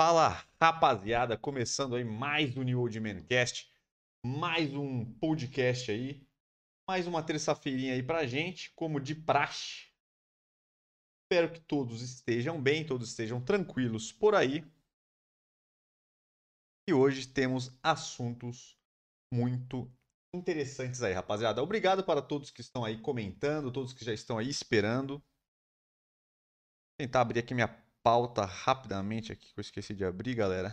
Fala rapaziada, começando aí mais um New Old Mancast, mais um podcast aí, mais uma terça-feirinha aí pra gente, como de praxe. Espero que todos estejam bem, todos estejam tranquilos por aí. E hoje temos assuntos muito interessantes aí, rapaziada. Obrigado para todos que estão aí comentando, todos que já estão aí esperando. Vou tentar abrir aqui minha pauta rapidamente aqui, que eu esqueci de abrir, galera.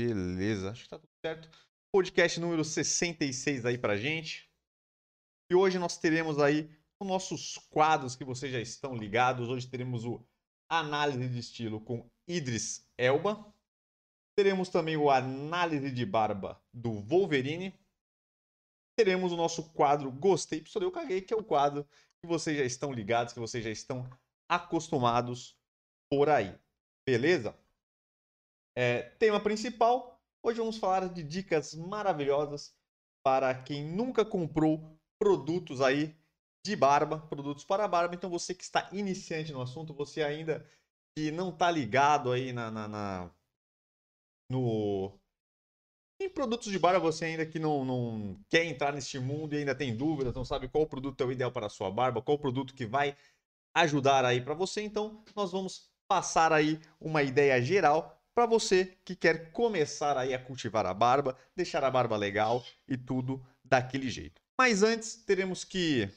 Beleza, acho que tá tudo certo. Podcast número 66 aí pra gente. E hoje nós teremos aí os nossos quadros que vocês já estão ligados. Hoje teremos o Análise de Estilo com Idris Elba. Teremos também o Análise de Barba do Wolverine. Teremos o nosso quadro Gostei, Pistolei, eu caguei, que é o quadro que vocês já estão ligados, que vocês já estão acostumados por aí. Beleza? É, tema principal, hoje vamos falar de dicas maravilhosas para quem nunca comprou produtos aí de barba, produtos para barba. Então você que está iniciante no assunto, você ainda que não está ligado aí na, na, na, no em produtos de barba, você ainda que não, não quer entrar neste mundo e ainda tem dúvidas, não sabe qual produto é o ideal para a sua barba, qual produto que vai ajudar aí para você, então nós vamos passar aí uma ideia geral para você que quer começar aí a cultivar a barba, deixar a barba legal e tudo daquele jeito. Mas antes teremos que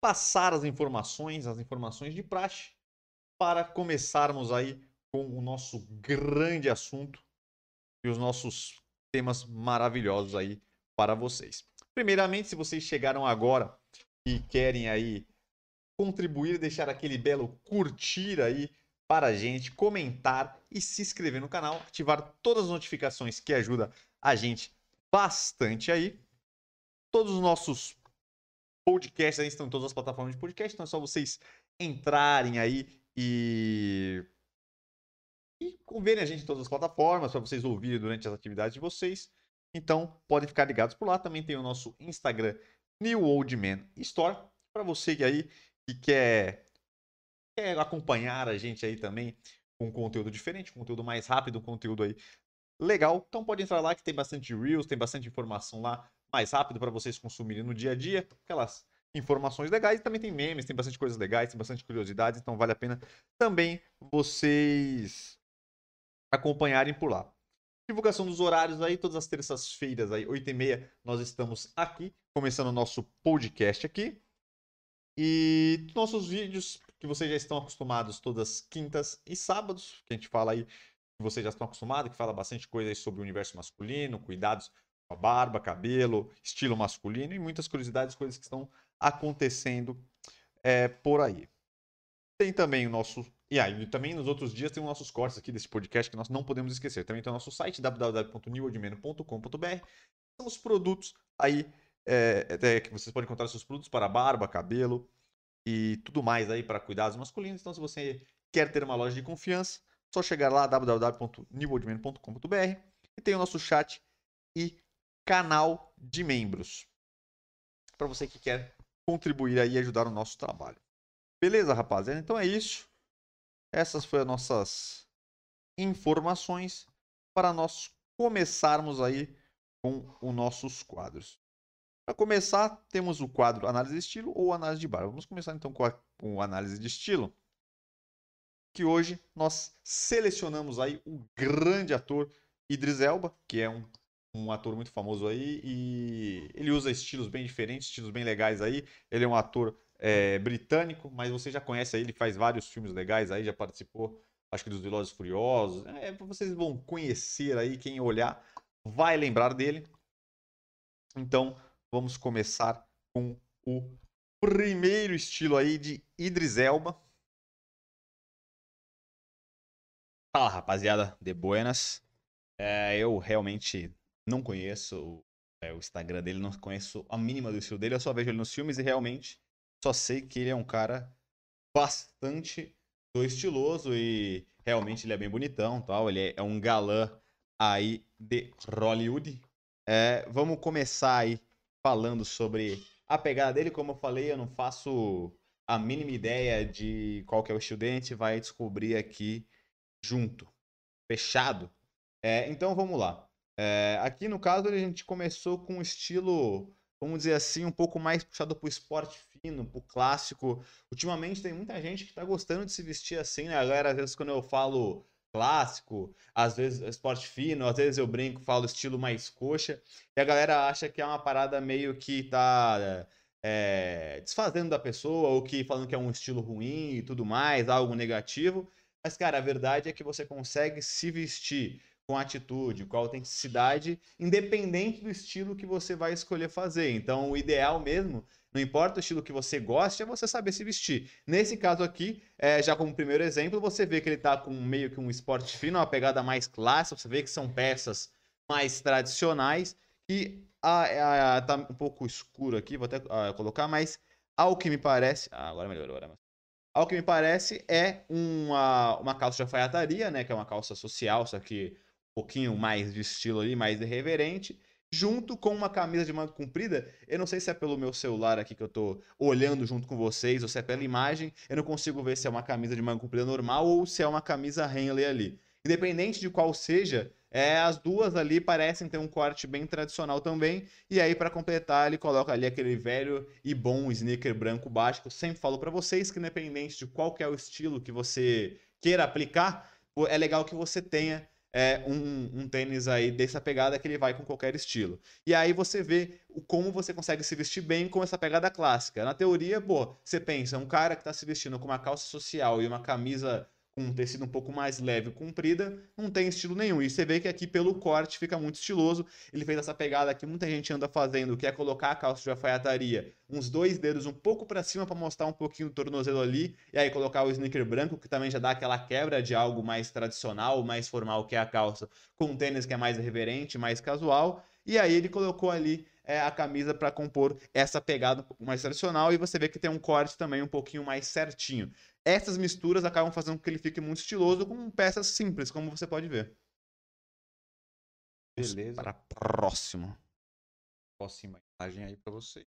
passar as informações, as informações de praxe, para começarmos aí com o nosso grande assunto e os nossos temas maravilhosos aí para vocês. Primeiramente, se vocês chegaram agora e querem aí contribuir, deixar aquele belo curtir aí para a gente, comentar e se inscrever no canal, ativar todas as notificações que ajuda a gente bastante aí. Todos os nossos podcasts aí estão em todas as plataformas de podcast, então é só vocês entrarem aí e e verem a gente em todas as plataformas para vocês ouvirem durante as atividades de vocês. Então, podem ficar ligados por lá. Também tem o nosso Instagram, New Old Man Store, para você que aí que quer, quer acompanhar a gente aí também com conteúdo diferente, conteúdo mais rápido, conteúdo aí legal. Então pode entrar lá que tem bastante reels, tem bastante informação lá mais rápido para vocês consumirem no dia a dia, aquelas informações legais, também tem memes, tem bastante coisas legais, tem bastante curiosidades, então vale a pena também vocês acompanharem por lá. Divulgação dos horários aí, todas as terças-feiras aí, 8h30, nós estamos aqui, começando o nosso podcast aqui. E nossos vídeos, que vocês já estão acostumados todas quintas e sábados, que a gente fala aí, que vocês já estão acostumados, que fala bastante coisa aí sobre o universo masculino, cuidados com a barba, cabelo, estilo masculino e muitas curiosidades, coisas que estão acontecendo é, por aí. Tem também o nosso. E aí, também nos outros dias tem os nossos cortes aqui desse podcast que nós não podemos esquecer. Também tem o nosso site www.newoldmeno.com.br. São os produtos aí é, é, que vocês podem encontrar seus produtos para barba, cabelo e tudo mais aí para cuidados masculinos. Então, se você quer ter uma loja de confiança, só chegar lá www.newoldmeno.com.br e tem o nosso chat e canal de membros. Para você que quer contribuir aí e ajudar o nosso trabalho. Beleza, rapaziada? Então é isso. Essas foram as nossas informações para nós começarmos aí com os nossos quadros. Para começar, temos o quadro análise de estilo ou análise de barba. Vamos começar então com a com análise de estilo. Que hoje nós selecionamos aí o grande ator Idris Elba, que é um, um ator muito famoso aí e ele usa estilos bem diferentes, estilos bem legais aí. Ele é um ator é, britânico, mas você já conhece aí, ele faz vários filmes legais aí, já participou, acho que dos Velozes Furiosos. É, vocês vão conhecer aí, quem olhar vai lembrar dele. Então, vamos começar com o primeiro estilo aí de Idris Elba. Fala rapaziada, de buenas. É, eu realmente não conheço o, é, o Instagram dele, não conheço a mínima do estilo dele, eu só vejo ele nos filmes e realmente só sei que ele é um cara bastante estiloso e realmente ele é bem bonitão, tal. Ele é, um galã aí de Hollywood. É, vamos começar aí falando sobre a pegada dele. Como eu falei, eu não faço a mínima ideia de qual que é o estilo dele, a gente vai descobrir aqui junto. Fechado? É, então vamos lá. É, aqui no caso a gente começou com um estilo, vamos dizer assim, um pouco mais puxado para o esporte fino, para o clássico. Ultimamente tem muita gente que está gostando de se vestir assim, né? A galera, às vezes, quando eu falo clássico, às vezes esporte fino, às vezes eu brinco, falo estilo mais coxa, e a galera acha que é uma parada meio que tá é, desfazendo da pessoa, ou que falando que é um estilo ruim e tudo mais, algo negativo. Mas, cara, a verdade é que você consegue se vestir com atitude, com autenticidade, independente do estilo que você vai escolher fazer. Então, o ideal mesmo, não importa o estilo que você goste, é você saber se vestir. Nesse caso aqui, é, já como primeiro exemplo, você vê que ele está com meio que um esporte fino, uma pegada mais clássica, você vê que são peças mais tradicionais, e a, tá um pouco escuro aqui, vou até ah, colocar, mas ao que me parece... Ah, agora melhorou, agora ao que me parece, é uma, uma calça de alfaiataria, né? Que é uma calça social, só que pouquinho mais de estilo ali, mais irreverente. Junto com uma camisa de manga comprida. Eu não sei se é pelo meu celular aqui que eu tô olhando junto com vocês, ou se é pela imagem. Eu não consigo ver se é uma camisa de manga comprida normal ou se é uma camisa Henley ali. Independente de qual seja, é, as duas ali parecem ter um corte bem tradicional também. E aí, para completar, ele coloca ali aquele velho e bom sneaker branco. Que eu sempre falo para vocês que, independente de qual que é o estilo que você queira aplicar, é legal que você tenha é, um, um, tênis aí dessa pegada que ele vai com qualquer estilo. E aí você vê como você consegue se vestir bem com essa pegada clássica. Na teoria, pô, você pensa, um cara que está se vestindo com uma calça social e uma camisa com um tecido um pouco mais leve, comprida, não tem estilo nenhum. E você vê que aqui pelo corte fica muito estiloso. Ele fez essa pegada que muita gente anda fazendo, que é colocar a calça de alfaiataria uns dois dedos um pouco para cima para mostrar um pouquinho do tornozelo ali, e aí colocar o sneaker branco, que também já dá aquela quebra de algo mais tradicional, mais formal que é a calça, com um tênis que é mais reverente, mais casual. E aí ele colocou ali é, a camisa para compor essa pegada um pouco mais tradicional e você vê que tem um corte também um pouquinho mais certinho. Essas misturas acabam fazendo com que ele fique muito estiloso com peças simples, como você pode ver. Beleza. Para próximo. Próxima imagem aí para você.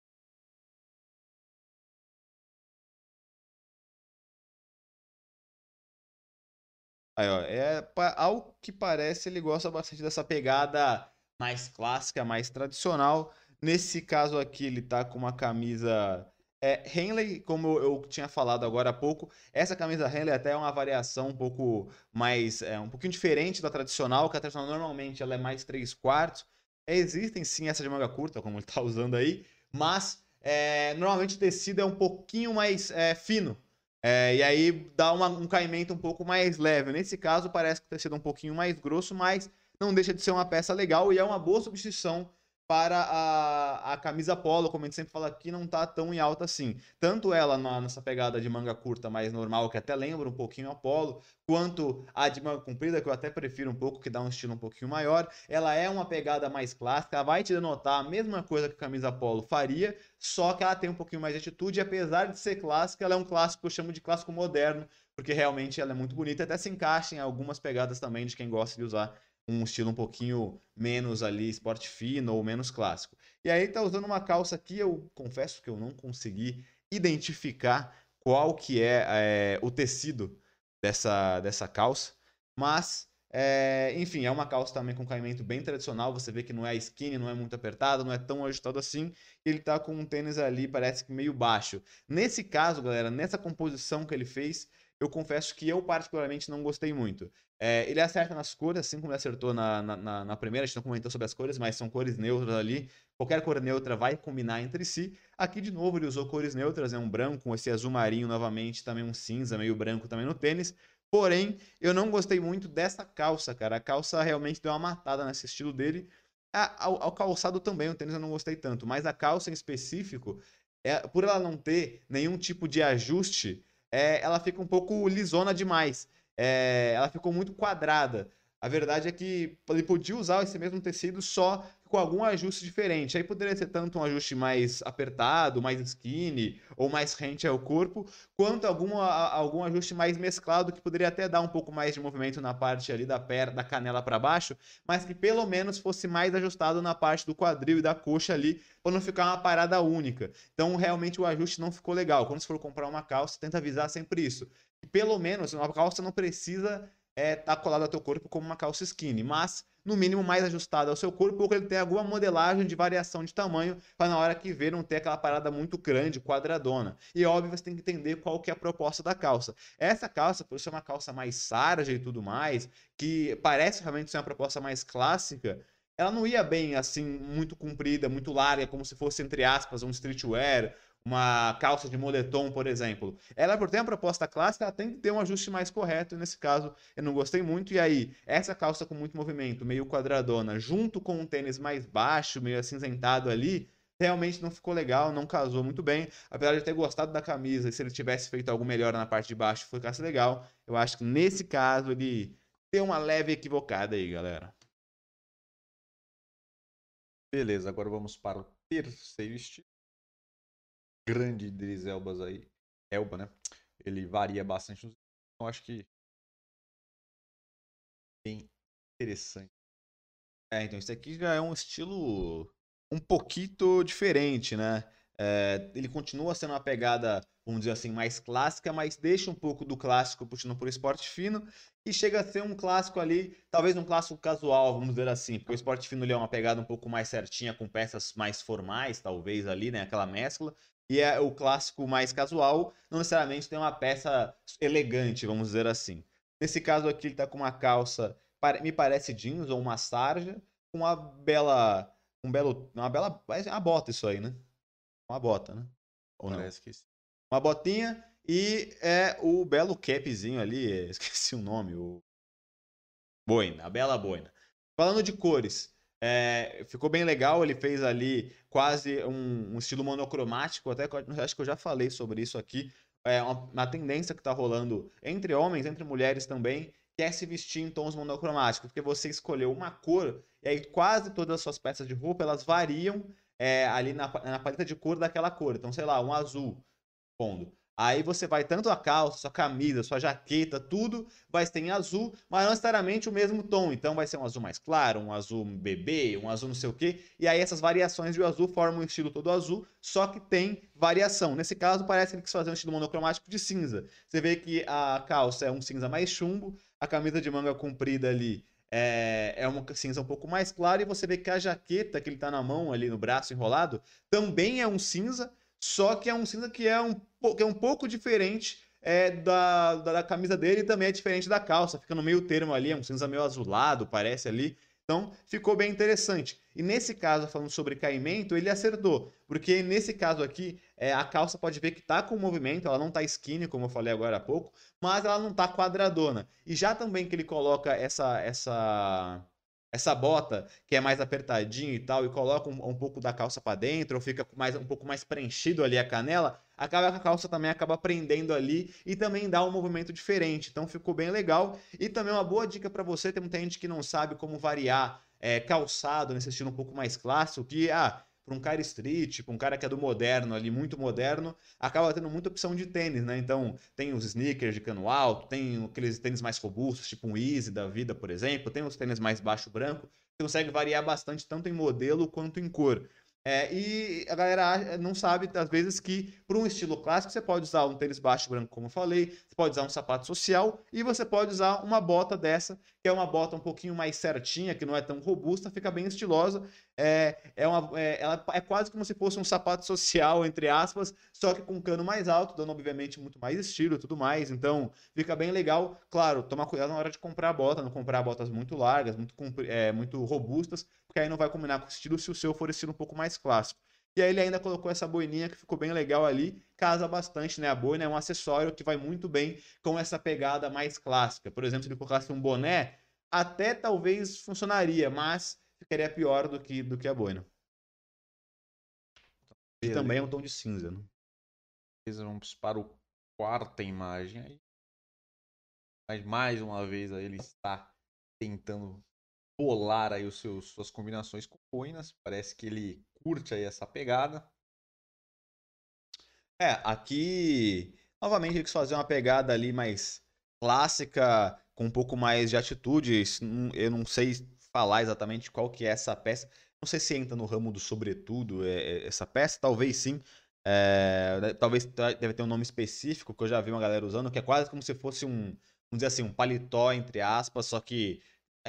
Aí, ó, é, ao que parece, ele gosta bastante dessa pegada mais clássica, mais tradicional. Nesse caso aqui, ele tá com uma camisa é, Henley, como eu tinha falado agora há pouco, essa camisa Henley até é uma variação um pouco mais, é, um pouquinho diferente da tradicional, que a tradicional normalmente ela é mais 3 quartos. É, existem sim essa de manga curta, como ele está usando aí, mas é, normalmente o tecido é um pouquinho mais é, fino. É, e aí dá uma, um caimento um pouco mais leve. Nesse caso, parece que o tecido é um pouquinho mais grosso, mas não deixa de ser uma peça legal e é uma boa substituição para a, a camisa polo, como a gente sempre fala aqui, não tá tão em alta assim. Tanto ela na, nessa pegada de manga curta mais normal, que até lembra um pouquinho a polo, quanto a de manga comprida, que eu até prefiro um pouco, que dá um estilo um pouquinho maior. Ela é uma pegada mais clássica, vai te denotar a mesma coisa que a camisa polo faria, só que ela tem um pouquinho mais de atitude, e apesar de ser clássica, ela é um clássico que eu chamo de clássico moderno, porque realmente ela é muito bonita, até se encaixa em algumas pegadas também de quem gosta de usar um estilo um pouquinho menos ali esporte fino ou menos clássico. E aí tá usando uma calça aqui, eu confesso que eu não consegui identificar qual que é, é o tecido dessa, dessa calça, mas é, enfim, é uma calça também com caimento bem tradicional, você vê que não é skinny, não é muito apertado, não é tão ajustado assim, ele tá com um tênis ali, parece que meio baixo. Nesse caso, galera, nessa composição que ele fez, eu confesso que eu particularmente não gostei muito. É, ele acerta nas cores, assim como ele acertou na, na, na, primeira, a gente não comentou sobre as cores, mas são cores neutras ali. Qualquer cor neutra vai combinar entre si. Aqui, de novo, ele usou cores neutras, é um branco, esse azul marinho novamente, também um cinza, meio branco também no tênis. Porém, eu não gostei muito dessa calça, cara. A calça realmente deu uma matada nesse estilo dele. ao, ao, calçado também, o tênis eu não gostei tanto, mas a calça em específico, é, por ela não ter nenhum tipo de ajuste, é, ela fica um pouco lisona demais é, ela ficou muito quadrada. A verdade é que ele podia usar esse mesmo tecido, só com algum ajuste diferente. Aí poderia ser tanto um ajuste mais apertado, mais skinny, ou mais rente ao corpo, quanto algum, algum ajuste mais mesclado, que poderia até dar um pouco mais de movimento na parte ali da perna, da canela para baixo, mas que pelo menos fosse mais ajustado na parte do quadril e da coxa ali, para não ficar uma parada única. Então, realmente o ajuste não ficou legal. Quando você for comprar uma calça, tenta avisar sempre isso. E pelo menos, uma calça não precisa é, tá colado ao teu corpo como uma calça skinny, mas no mínimo mais ajustada ao seu corpo, ou que ele tenha alguma modelagem de variação de tamanho, para na hora que ver não ter aquela parada muito grande, quadradona. E óbvio, você tem que entender qual que é a proposta da calça. Essa calça, por ser uma calça mais sarja e tudo mais, que parece realmente ser uma proposta mais clássica, ela não ia bem assim, muito comprida, muito larga, como se fosse, entre aspas, um streetwear uma calça de moletom, por exemplo. Ela, por ter uma proposta clássica, ela tem que ter um ajuste mais correto. E nesse caso, eu não gostei muito. E aí, essa calça com muito movimento, meio quadradona, junto com um tênis mais baixo, meio acinzentado ali, realmente não ficou legal, não casou muito bem. Apesar de eu ter gostado da camisa, e se ele tivesse feito algo melhor na parte de baixo, ficasse legal. Eu acho que nesse caso ele tem uma leve equivocada aí, galera. Beleza, agora vamos para o terceiro estilo grande Idris Elbas aí, Elba, né? Ele varia bastante. Então acho que bem interessante. É, então isso aqui já é um estilo um pouquinho diferente, né? É, ele continua sendo uma pegada, vamos dizer assim, mais clássica, mas deixa um pouco do clássico puxando por esporte fino e chega a ser um clássico ali, talvez um clássico casual, vamos dizer assim, porque o esporte fino é uma pegada um pouco mais certinha, com peças mais formais, talvez ali, né? Aquela mescla. E é o clássico mais casual, não necessariamente tem uma peça elegante, vamos dizer assim. Nesse caso aqui, ele está com uma calça, me parece jeans ou uma sarja, com uma bela. Um belo. Uma bela. Uma bota isso aí, né? Uma bota, né? Ou Parece não? que sim. Uma botinha e é o belo capzinho ali, esqueci o nome, o. Boina, a bela boina. Falando de cores, é, ficou bem legal, ele fez ali quase um, um, estilo monocromático, até acho que eu já falei sobre isso aqui. É uma, uma tendência que está rolando entre homens, entre mulheres também, que é se vestir em tons monocromáticos, porque você escolheu uma cor e aí quase todas as suas peças de roupa elas variam é, ali na, na paleta de cor daquela cor. Então, sei lá, um azul, pondo. Aí você vai tanto a calça, sua camisa, sua jaqueta, tudo vai ser em azul, mas não necessariamente o mesmo tom. Então vai ser um azul mais claro, um azul bebê, um azul não sei o quê. E aí essas variações de azul formam um estilo todo azul, só que tem variação. Nesse caso, parece que ele quis fazer um estilo monocromático de cinza. Você vê que a calça é um cinza mais chumbo, a camisa de manga comprida ali é, é uma cinza um pouco mais clara, e você vê que a jaqueta que ele tá na mão ali no braço enrolado também é um cinza só que é um cinza que é um, que é um pouco diferente é, da, da, da, camisa dele e também é diferente da calça. Fica no meio termo ali, é um cinza meio azulado, parece ali. Então, ficou bem interessante. E nesse caso, falando sobre caimento, ele acertou. Porque nesse caso aqui, é, a calça pode ver que tá com movimento, ela não tá skinny, como eu falei agora há pouco, mas ela não tá quadradona. E já também que ele coloca essa, essa essa bota que é mais apertadinho e tal, e coloca um, um pouco da calça para dentro, ou fica mais, um pouco mais preenchido ali a canela, acaba a calça também acaba prendendo ali e também dá um movimento diferente. Então ficou bem legal. E também uma boa dica para você, tem muita gente que não sabe como variar é, calçado nesse estilo um pouco mais clássico, que, ah, para um cara street, para um cara que é do moderno ali, muito moderno, acaba tendo muita opção de tênis, né? Então, tem os sneakers de cano alto, tem aqueles tênis mais robustos, tipo um Easy da vida, por exemplo, tem os tênis mais baixo branco, você consegue variar bastante tanto em modelo quanto em cor. É, e a galera não sabe, às vezes, que para um estilo clássico você pode usar um tênis baixo branco, como eu falei, você pode usar um sapato social e você pode usar uma bota dessa, que é uma bota um pouquinho mais certinha, que não é tão robusta, fica bem estilosa. É, é, uma, é, ela é quase como se fosse um sapato social, entre aspas, só que com cano mais alto, dando obviamente muito mais estilo e tudo mais. Então fica bem legal. Claro, tomar cuidado na hora de comprar a bota, não comprar botas muito largas, muito, é, muito robustas, porque aí não vai combinar com o estilo se o seu for estilo um pouco mais clássico. E aí ele ainda colocou essa boininha que ficou bem legal ali, casa bastante, né? A boina é um acessório que vai muito bem com essa pegada mais clássica. Por exemplo, se ele colocasse um boné, até talvez funcionaria, mas ficaria pior do que, do que a boina. E também é um tom de cinza, né? Vamos para o quarta imagem aí. Mas mais uma vez aí ele está tentando bolar aí os seus, suas combinações com boinas. Parece que ele curte aí essa pegada. É, aqui novamente ele quis fazer uma pegada ali mais clássica, com um pouco mais de atitude. Eu não sei falar exatamente qual que é essa peça. Não sei se entra no ramo do sobretudo é, é, essa peça, talvez sim. É, talvez deve ter um nome específico que eu já vi uma galera usando, que é quase como se fosse um, vamos dizer assim, um paletó, entre aspas, só que.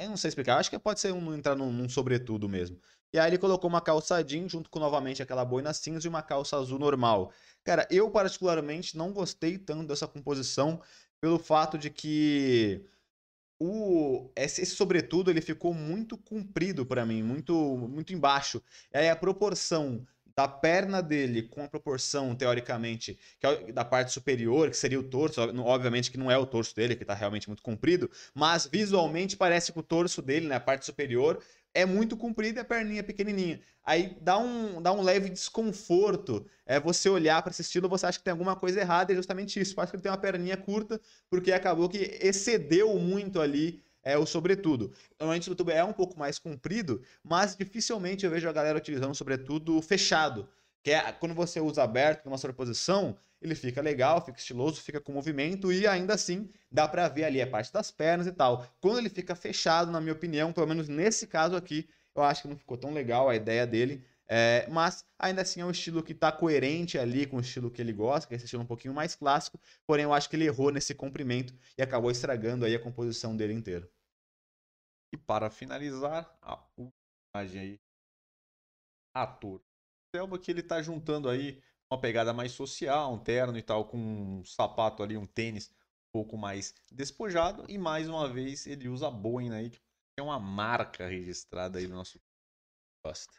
Não sei explicar, acho que pode ser um entrar num, num sobretudo mesmo. E aí ele colocou uma calça jeans junto com novamente aquela boina cinza e uma calça azul normal. Cara, eu particularmente não gostei tanto dessa composição pelo fato de que o esse, esse sobretudo ele ficou muito comprido para mim, muito muito embaixo. E aí a proporção da perna dele com a proporção, teoricamente, é da parte superior, que seria o torso, obviamente que não é o torso dele, que está realmente muito comprido, mas visualmente parece que o torso dele, né, a parte superior, é muito comprida e a perninha é pequenininha. Aí dá um, dá um leve desconforto. É você olhar para esse estilo, você acha que tem alguma coisa errada, e é justamente isso. Parece que ele tem uma perninha curta, porque acabou que excedeu muito ali é o sobretudo. Normalmente o sobretudo é um pouco mais comprido, mas dificilmente eu vejo a galera utilizando sobretudo fechado. Que é quando você usa aberto numa sobreposição, ele fica legal, fica estiloso, fica com movimento e ainda assim dá para ver ali a parte das pernas e tal. Quando ele fica fechado, na minha opinião, pelo menos nesse caso aqui, eu acho que não ficou tão legal a ideia dele. É, mas ainda assim é um estilo que está coerente ali com o estilo que ele gosta, que é esse estilo um pouquinho mais clássico. Porém, eu acho que ele errou nesse comprimento e acabou estragando aí a composição dele inteira. E para finalizar, a última imagem aí, ator. Selva que ele está juntando aí uma pegada mais social, um terno e tal, com um sapato ali, um tênis um pouco mais despojado. E mais uma vez ele usa a Boeing aí, que é uma marca registrada aí no nosso. Gosta.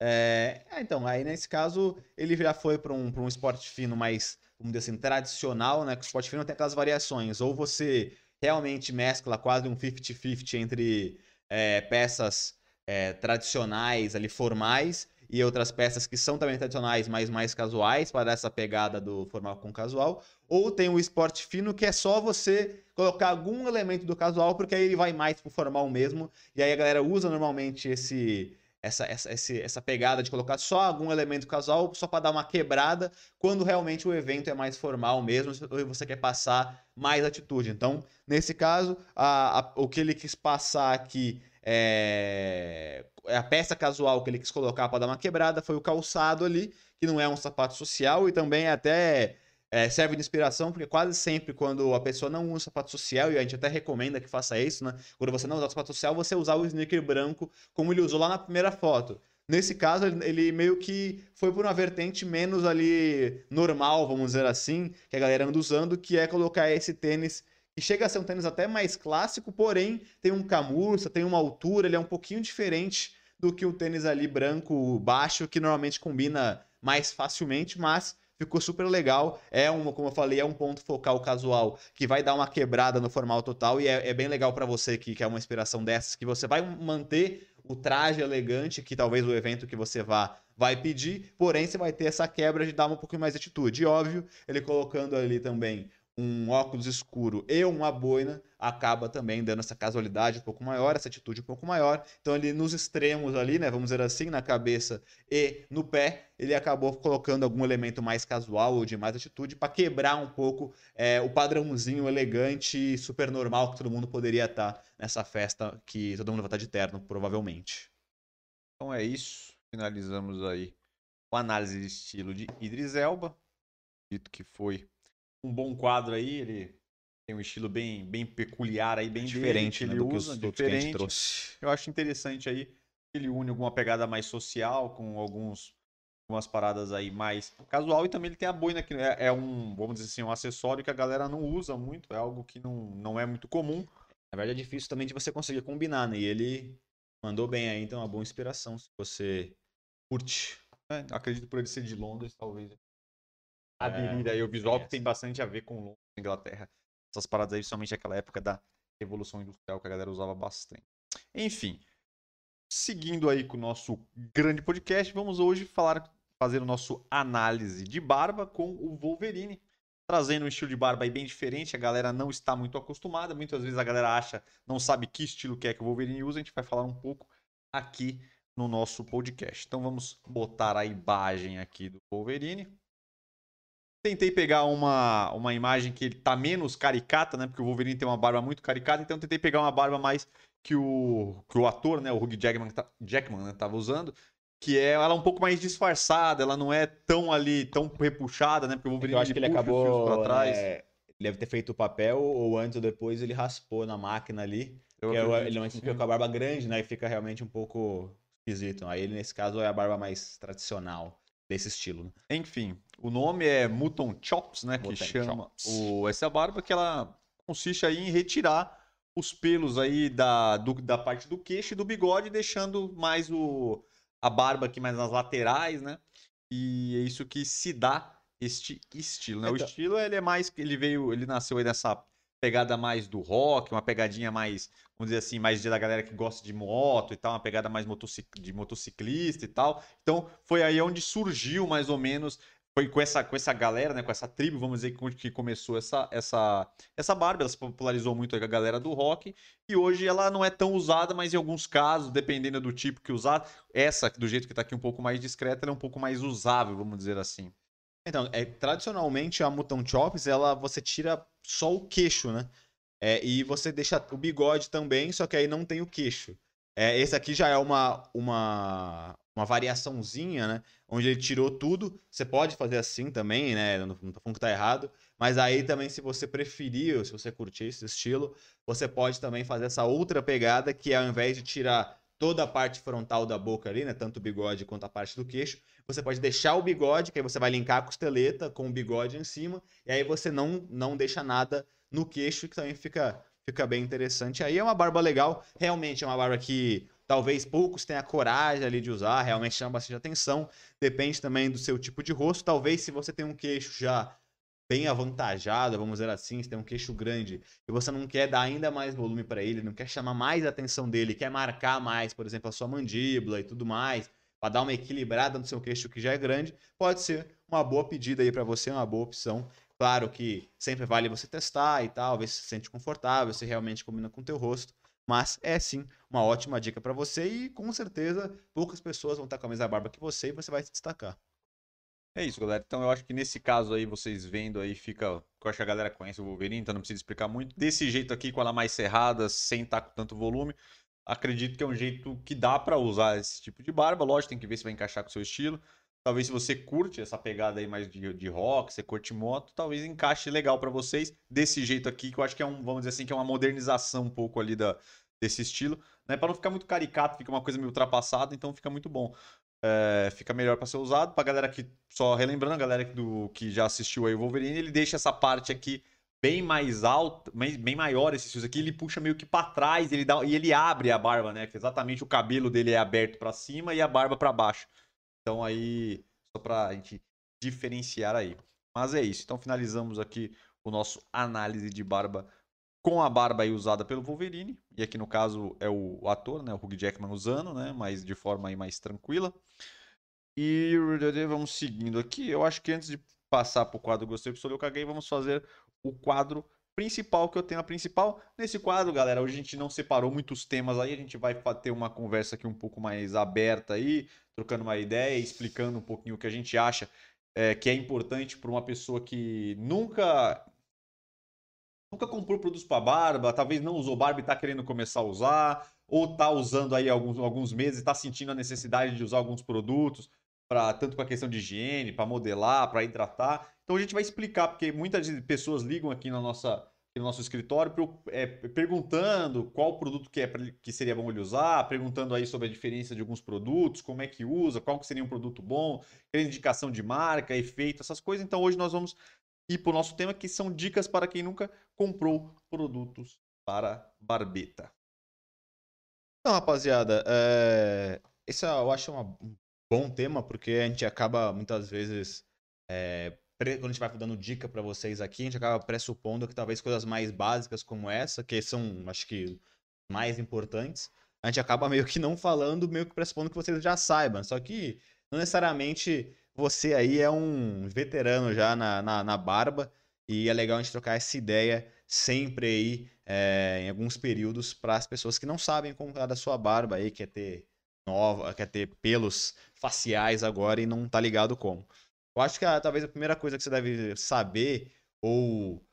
É, então, aí nesse caso, ele já foi para um, um esporte fino mais, vamos dizer assim, tradicional, né? Que o esporte fino tem aquelas variações. Ou você realmente mescla quase um 50-50 entre é, peças é, tradicionais ali, formais, e outras peças que são também tradicionais, mas mais casuais, para essa pegada do formal com casual. Ou tem o esporte fino, que é só você colocar algum elemento do casual, porque aí ele vai mais pro formal mesmo. E aí a galera usa normalmente esse essa, essa, essa pegada de colocar só algum elemento casual, só para dar uma quebrada, quando realmente o evento é mais formal mesmo, ou você quer passar mais atitude. Então, nesse caso, a, a, o que ele quis passar aqui é, é a peça casual que ele quis colocar para dar uma quebrada foi o calçado ali, que não é um sapato social e também é até é, serve de inspiração, porque quase sempre quando a pessoa não usa sapato social, e a gente até recomenda que faça isso, né? Quando você não usa sapato social, você usar o sneaker branco, como ele usou lá na primeira foto. Nesse caso, ele meio que foi por uma vertente menos ali normal, vamos dizer assim, que a galera anda usando, que é colocar esse tênis que chega a ser um tênis até mais clássico, porém tem um camurça, tem uma altura, ele é um pouquinho diferente do que o tênis ali branco baixo, que normalmente combina mais facilmente, mas ficou super legal. É um, como eu falei, é um ponto focal casual que vai dar uma quebrada no formal total e é, é bem legal para você que quer uma inspiração dessas, que você vai manter o traje elegante que talvez o evento que você vá vai pedir, porém você vai ter essa quebra de dar um pouquinho mais de atitude. E óbvio, ele colocando ali também um óculos escuro e uma boina acaba também dando essa casualidade um pouco maior, essa atitude um pouco maior. Então ele nos extremos ali, né, vamos dizer assim, na cabeça e no pé, ele acabou colocando algum elemento mais casual ou de mais atitude para quebrar um pouco é, o padrãozinho elegante e super normal que todo mundo poderia estar tá nessa festa que todo mundo vai estar tá de terno, provavelmente. Então é isso. Finalizamos aí com análise de estilo de Idris Elba. Dito que foi um bom quadro aí, ele tem um estilo bem, bem peculiar aí, bem diferente dele, né, ele usa, diferente. que a gente trouxe. Eu acho interessante aí, ele une alguma pegada mais social com alguns algumas paradas aí mais casual e também ele tem a boina que é, é, um, vamos dizer assim, um acessório que a galera não usa muito, é algo que não, não é muito comum. Na verdade é difícil também de você conseguir combinar, né? E ele mandou bem aí, então é uma boa inspiração se você curte. É, acredito por ele ser de Londres, talvez aderir aí o visual, que tem bastante a ver com Londres, Inglaterra. Essas paradas aí, somente aquela época da Revolução Industrial que a galera usava bastante. Enfim, seguindo aí com o nosso grande podcast, vamos hoje falar, fazer o nosso análise de barba com o Wolverine. trazendo um estilo de barba aí bem diferente. A galera não está muito acostumada. Muitas vezes a galera acha, não sabe que estilo que é que o Wolverine usa. A gente vai falar um pouco aqui no nosso podcast. Então vamos botar a imagem aqui do Wolverine. Tentei pegar uma, uma imagem que tá menos caricata, né? Porque o Wolverine tem uma barba muito caricata, então tentei pegar uma barba mais que o, que o ator, né? O Hugh Jackman, tá, Jackman né, tava usando. Que é ela é um pouco mais disfarçada, ela não é tão ali, tão repuxada, né? Porque o Wolverine é eu acho que ele acabou. Pra trás. É, ele deve ter feito o papel, ou antes ou depois ele raspou na máquina ali. Eu é, ele não fica com a barba grande, né? E fica realmente um pouco esquisito. Aí ele, nesse caso, é a barba mais tradicional desse estilo. Né? Enfim, o nome é Mutton Chops, né? que chama o, essa barba que ela consiste aí em retirar os pelos aí da, do, da parte do queixo e do bigode, deixando mais o, a barba aqui mais nas laterais, né? E é isso que se dá este estilo, né? Então... O estilo ele é mais ele veio, ele nasceu aí dessa pegada mais do rock, uma pegadinha mais, vamos dizer assim, mais da galera que gosta de moto e tal, uma pegada mais motocic... de motociclista e tal. Então, foi aí onde surgiu mais ou menos foi com essa, com essa galera, né, com essa tribo, vamos dizer, que começou essa, essa, essa barba. Ela se popularizou muito com a galera do rock. E hoje ela não é tão usada, mas em alguns casos, dependendo do tipo que usar, essa, do jeito que está aqui um pouco mais discreta, ela é um pouco mais usável, vamos dizer assim. Então, é, tradicionalmente a Mutton Chops, ela, você tira só o queixo, né? É, e você deixa o bigode também, só que aí não tem o queixo. É, esse aqui já é uma, uma, uma variaçãozinha, né? Onde ele tirou tudo. Você pode fazer assim também, né? Não, não tô falando que tá errado. Mas aí também, se você preferir, ou se você curtir esse estilo, você pode também fazer essa outra pegada, que é ao invés de tirar toda a parte frontal da boca ali, né? Tanto o bigode quanto a parte do queixo. Você pode deixar o bigode, que aí você vai linkar a costeleta com o bigode em cima, e aí você não, não deixa nada no queixo, que também fica, fica bem interessante. Aí é uma barba legal, realmente é uma barba que talvez poucos tenham a coragem ali de usar, realmente chama bastante atenção. Depende também do seu tipo de rosto. Talvez se você tem um queixo já bem avantajado, vamos dizer assim, se tem um queixo grande e você não quer dar ainda mais volume para ele, não quer chamar mais a atenção dele, quer marcar mais, por exemplo, a sua mandíbula e tudo mais, para dar uma equilibrada no seu queixo que já é grande, pode ser uma boa pedida aí para você, uma boa opção. Claro que sempre vale você testar e tal, ver se se sente confortável, se realmente combina com o teu rosto. Mas é sim uma ótima dica para você e com certeza poucas pessoas vão estar com a mesma barba que você e você vai se destacar. É isso, galera. Então eu acho que nesse caso aí, vocês vendo aí, fica. Eu acho que a galera conhece o Wolverine, então não precisa explicar muito. Desse jeito aqui, com ela mais cerrada, sem estar com tanto volume, acredito que é um jeito que dá para usar esse tipo de barba. Lógico, tem que ver se vai encaixar com o seu estilo. Talvez se você curte essa pegada aí mais de, de rock, você curte moto, talvez encaixe legal para vocês desse jeito aqui, que eu acho que é um, vamos dizer assim, que é uma modernização um pouco ali da, desse estilo, né? Para não ficar muito caricato, fica uma coisa meio ultrapassada, então fica muito bom. É, fica melhor para ser usado. Pra galera que, só relembrando, a galera do, que já assistiu aí o Wolverine, ele deixa essa parte aqui bem mais alta, bem, maior esse fio aqui, ele puxa meio que para trás, ele dá e ele abre a barba, né? Que exatamente o cabelo dele é aberto para cima e a barba para baixo. Então aí, só pra gente diferenciar aí. Mas é isso. Então finalizamos aqui o nosso análise de barba com a barba aí usada pelo Wolverine. E aqui no caso é o, ator, né? O Hugh Jackman usando, né? Mas de forma aí mais tranquila. E vamos seguindo aqui. Eu acho que antes de passar para o quadro Gostei, Pistolei, eu caguei, vamos fazer o quadro principal que eu tenho a principal. Nesse quadro, galera, hoje a gente não separou muitos temas aí, a gente vai ter uma conversa aqui um pouco mais aberta aí, trocando uma ideia, explicando um pouquinho o que a gente acha é, que é importante para uma pessoa que nunca nunca comprou produtos para barba, talvez não usou barba e está querendo começar a usar, ou está usando aí alguns, alguns meses e está sentindo a necessidade de usar alguns produtos para tanto com a questão de higiene, para modelar, para hidratar. Então a gente vai explicar, porque muitas pessoas ligam aqui na nossa, no nosso escritório é, perguntando qual produto que, é, que seria bom ele usar, perguntando aí sobre a diferença de alguns produtos, como é que usa, qual que seria um produto bom, indicação de marca, efeito, essas coisas. Então hoje nós vamos ir para o nosso tema, que são dicas para quem nunca comprou produtos para barbeta. Então, rapaziada, é... esse eu acho um bom tema, porque a gente acaba muitas vezes é, quando a gente vai dando dica para vocês aqui, a gente acaba pressupondo que talvez coisas mais básicas como essa, que são, acho que, mais importantes, a gente acaba meio que não falando, meio que pressupondo que vocês já saibam. Só que não necessariamente você aí é um veterano já na, na, na barba E é legal a gente trocar essa ideia sempre aí, é, em alguns períodos, para as pessoas que não sabem como cuidar da sua barba aí, quer ter nova, quer ter pelos faciais agora e não tá ligado como. Eu acho que a, talvez a primeira coisa que você deve saber, ou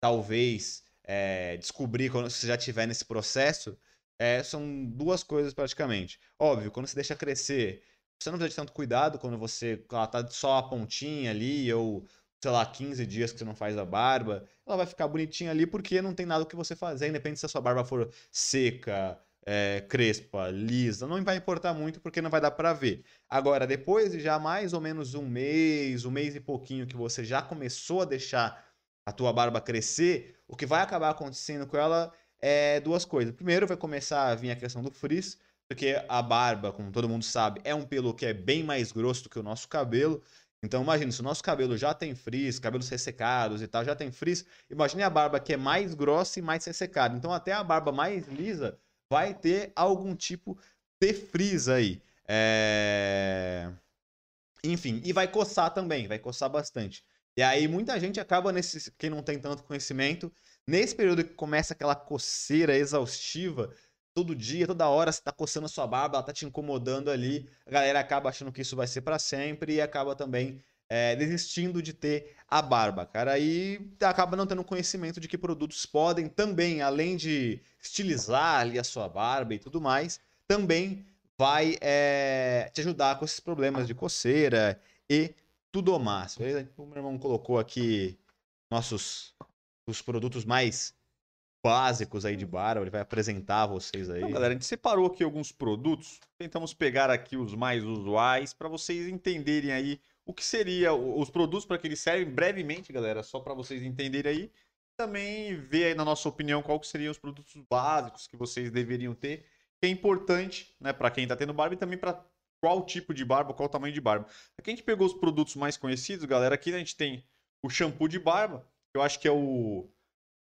talvez é, descobrir quando você já estiver nesse processo, é, são duas coisas praticamente. Óbvio, quando você deixa crescer, você não precisa de tanto cuidado quando você ela tá só a pontinha ali, ou sei lá, 15 dias que você não faz a barba, ela vai ficar bonitinha ali porque não tem nada o que você fazer, independente se a sua barba for seca, é, crespa, lisa, não vai importar muito porque não vai dar para ver. Agora, depois de já mais ou menos um mês, um mês e pouquinho que você já começou a deixar a tua barba crescer, o que vai acabar acontecendo com ela é duas coisas. Primeiro, vai começar a vir a questão do frizz, porque a barba, como todo mundo sabe, é um pelo que é bem mais grosso do que o nosso cabelo. Então, imagine, se o nosso cabelo já tem frizz, cabelos ressecados e tal, já tem frizz, imagine a barba que é mais grossa e mais ressecada. Então, até a barba mais lisa vai ter algum tipo de frizz aí. É... Enfim, e vai coçar também, vai coçar bastante. E aí muita gente acaba nesse, quem não tem tanto conhecimento, nesse período que começa aquela coceira exaustiva, todo dia, toda hora você tá coçando a sua barba, ela tá te incomodando ali, a galera acaba achando que isso vai ser para sempre e acaba também é, desistindo de ter a barba, cara. Aí acaba não tendo conhecimento de que produtos podem também, além de estilizar ali a sua barba e tudo mais, também vai é, te ajudar com esses problemas de coceira e tudo mais. O meu irmão colocou aqui nossos os produtos mais básicos aí de barba, ele vai apresentar a vocês aí. Então, galera, a gente separou aqui alguns produtos, tentamos pegar aqui os mais usuais para vocês entenderem aí o que seria os produtos para que eles servem brevemente, galera, só para vocês entenderem aí. Também ver aí na nossa opinião qual que seriam os produtos básicos que vocês deveriam ter, que é importante, né, para quem está tendo barba e também para qual tipo de barba, qual tamanho de barba. Aqui a gente pegou os produtos mais conhecidos, galera. Aqui a gente tem o shampoo de barba, que eu acho que é o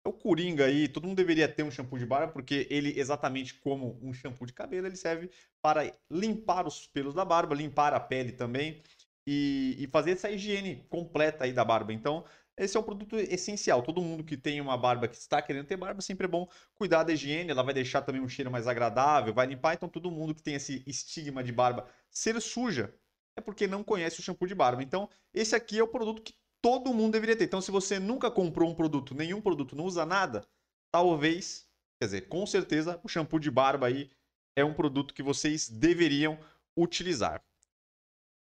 é o Coringa aí, todo mundo deveria ter um shampoo de barba, porque ele, exatamente como um shampoo de cabelo, ele serve para limpar os pelos da barba, limpar a pele também e, e fazer essa higiene completa aí da barba. Então, esse é um produto essencial. Todo mundo que tem uma barba, que está querendo ter barba, sempre é bom cuidar da higiene. Ela vai deixar também um cheiro mais agradável, vai limpar. Então, todo mundo que tem esse estigma de barba ser suja é porque não conhece o shampoo de barba. Então, esse aqui é o produto que todo mundo deveria ter. Então, se você nunca comprou um produto, nenhum produto, não usa nada, talvez, quer dizer, com certeza, o shampoo de barba aí é um produto que vocês deveriam utilizar.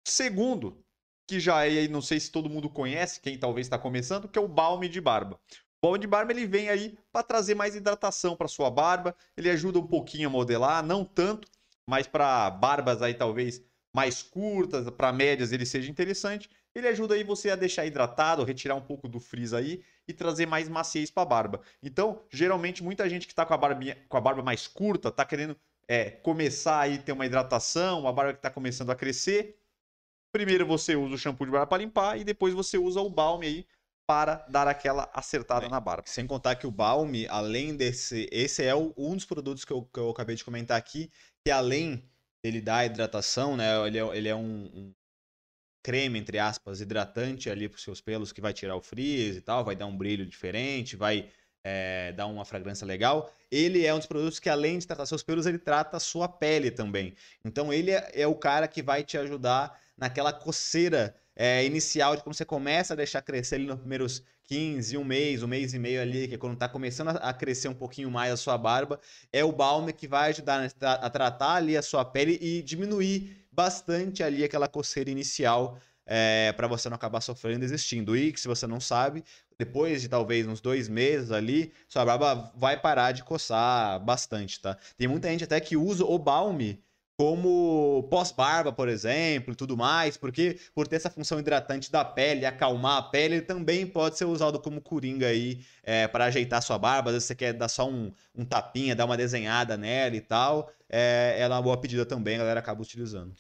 Segundo, que já é, não sei se todo mundo conhece, quem talvez está começando, que é o balme de barba. O balme de barba ele vem aí para trazer mais hidratação para sua barba, ele ajuda um pouquinho a modelar, não tanto, mas para barbas aí talvez mais curtas, para médias ele seja interessante. Ele ajuda aí você a deixar hidratado, retirar um pouco do frizz aí e trazer mais maciez para a barba. Então, geralmente, muita gente que está com, a com a barba mais curta está querendo é, começar aí ter uma hidratação, uma barba que está começando a crescer. Primeiro você usa o shampoo de barba para limpar e depois você usa o balme aí para dar aquela acertada é, na barba. Sem contar que o balme, além desse, esse é o, um dos produtos que eu, que eu acabei de comentar aqui, que além dele dar hidratação, né? Ele é, ele é um, um creme, entre aspas, hidratante ali para os seus pelos que vai tirar o frizz e tal, vai dar um brilho diferente, vai é, dar uma fragrância legal. Ele é um dos produtos que, além de tratar seus pelos, ele trata a sua pele também. Então, ele é, é o cara que vai te ajudar naquela coceira é, inicial de quando você começa a deixar crescer ali nos primeiros 15, um mês, um mês e meio ali, que é quando está começando a crescer um pouquinho mais a sua barba, é o balme que vai ajudar a tratar ali a sua pele e diminuir bastante ali aquela coceira inicial é, para você não acabar sofrendo e desistindo. E se você não sabe, depois de talvez uns dois meses ali, sua barba vai parar de coçar bastante, tá? Tem muita gente até que usa o balme como pós-barba, por exemplo, e tudo mais, porque por ter essa função hidratante da pele, acalmar a pele, ele também pode ser usado como coringa aí é, para ajeitar sua barba. Às vezes você quer dar só um, um tapinha, dar uma desenhada nela e tal. É, ela é uma boa pedida também, a galera acaba utilizando.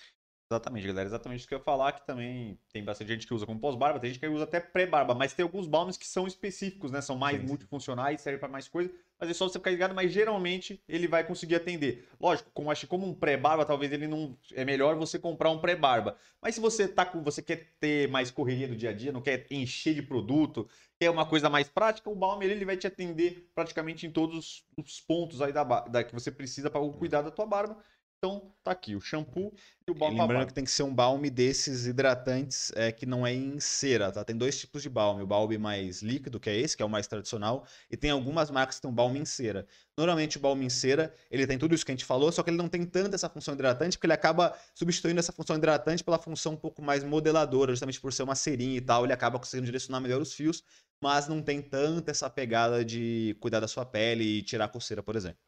Exatamente, galera. Exatamente isso que eu ia falar, que também tem bastante gente que usa como pós-barba, tem gente que usa até pré-barba, mas tem alguns balmes que são específicos, né? São mais Sim, multifuncionais, servem para mais coisas, mas é só você ficar ligado, mas geralmente ele vai conseguir atender. Lógico, como acho que como um pré-barba, talvez ele não é melhor você comprar um pré-barba. Mas se você tá com, você quer ter mais correria do dia a dia, não quer encher de produto, quer uma coisa mais prática, o balme ele, vai te atender praticamente em todos os pontos aí da, da que você precisa para cuidar da tua barba. Então, tá aqui o shampoo e o balme lembrando que tem que ser um balme desses hidratantes é, que não é em cera, tá? Tem dois tipos de balme. O balme mais líquido, que é esse, que é o mais tradicional, e tem algumas marcas que tem um balme em cera. Normalmente o balme em cera, ele tem tudo isso que a gente falou, só que ele não tem tanta essa função hidratante, porque ele acaba substituindo essa função hidratante pela função um pouco mais modeladora, justamente por ser uma cerinha e tal, ele acaba conseguindo direcionar melhor os fios, mas não tem tanta essa pegada de cuidar da sua pele e tirar a coceira, por exemplo.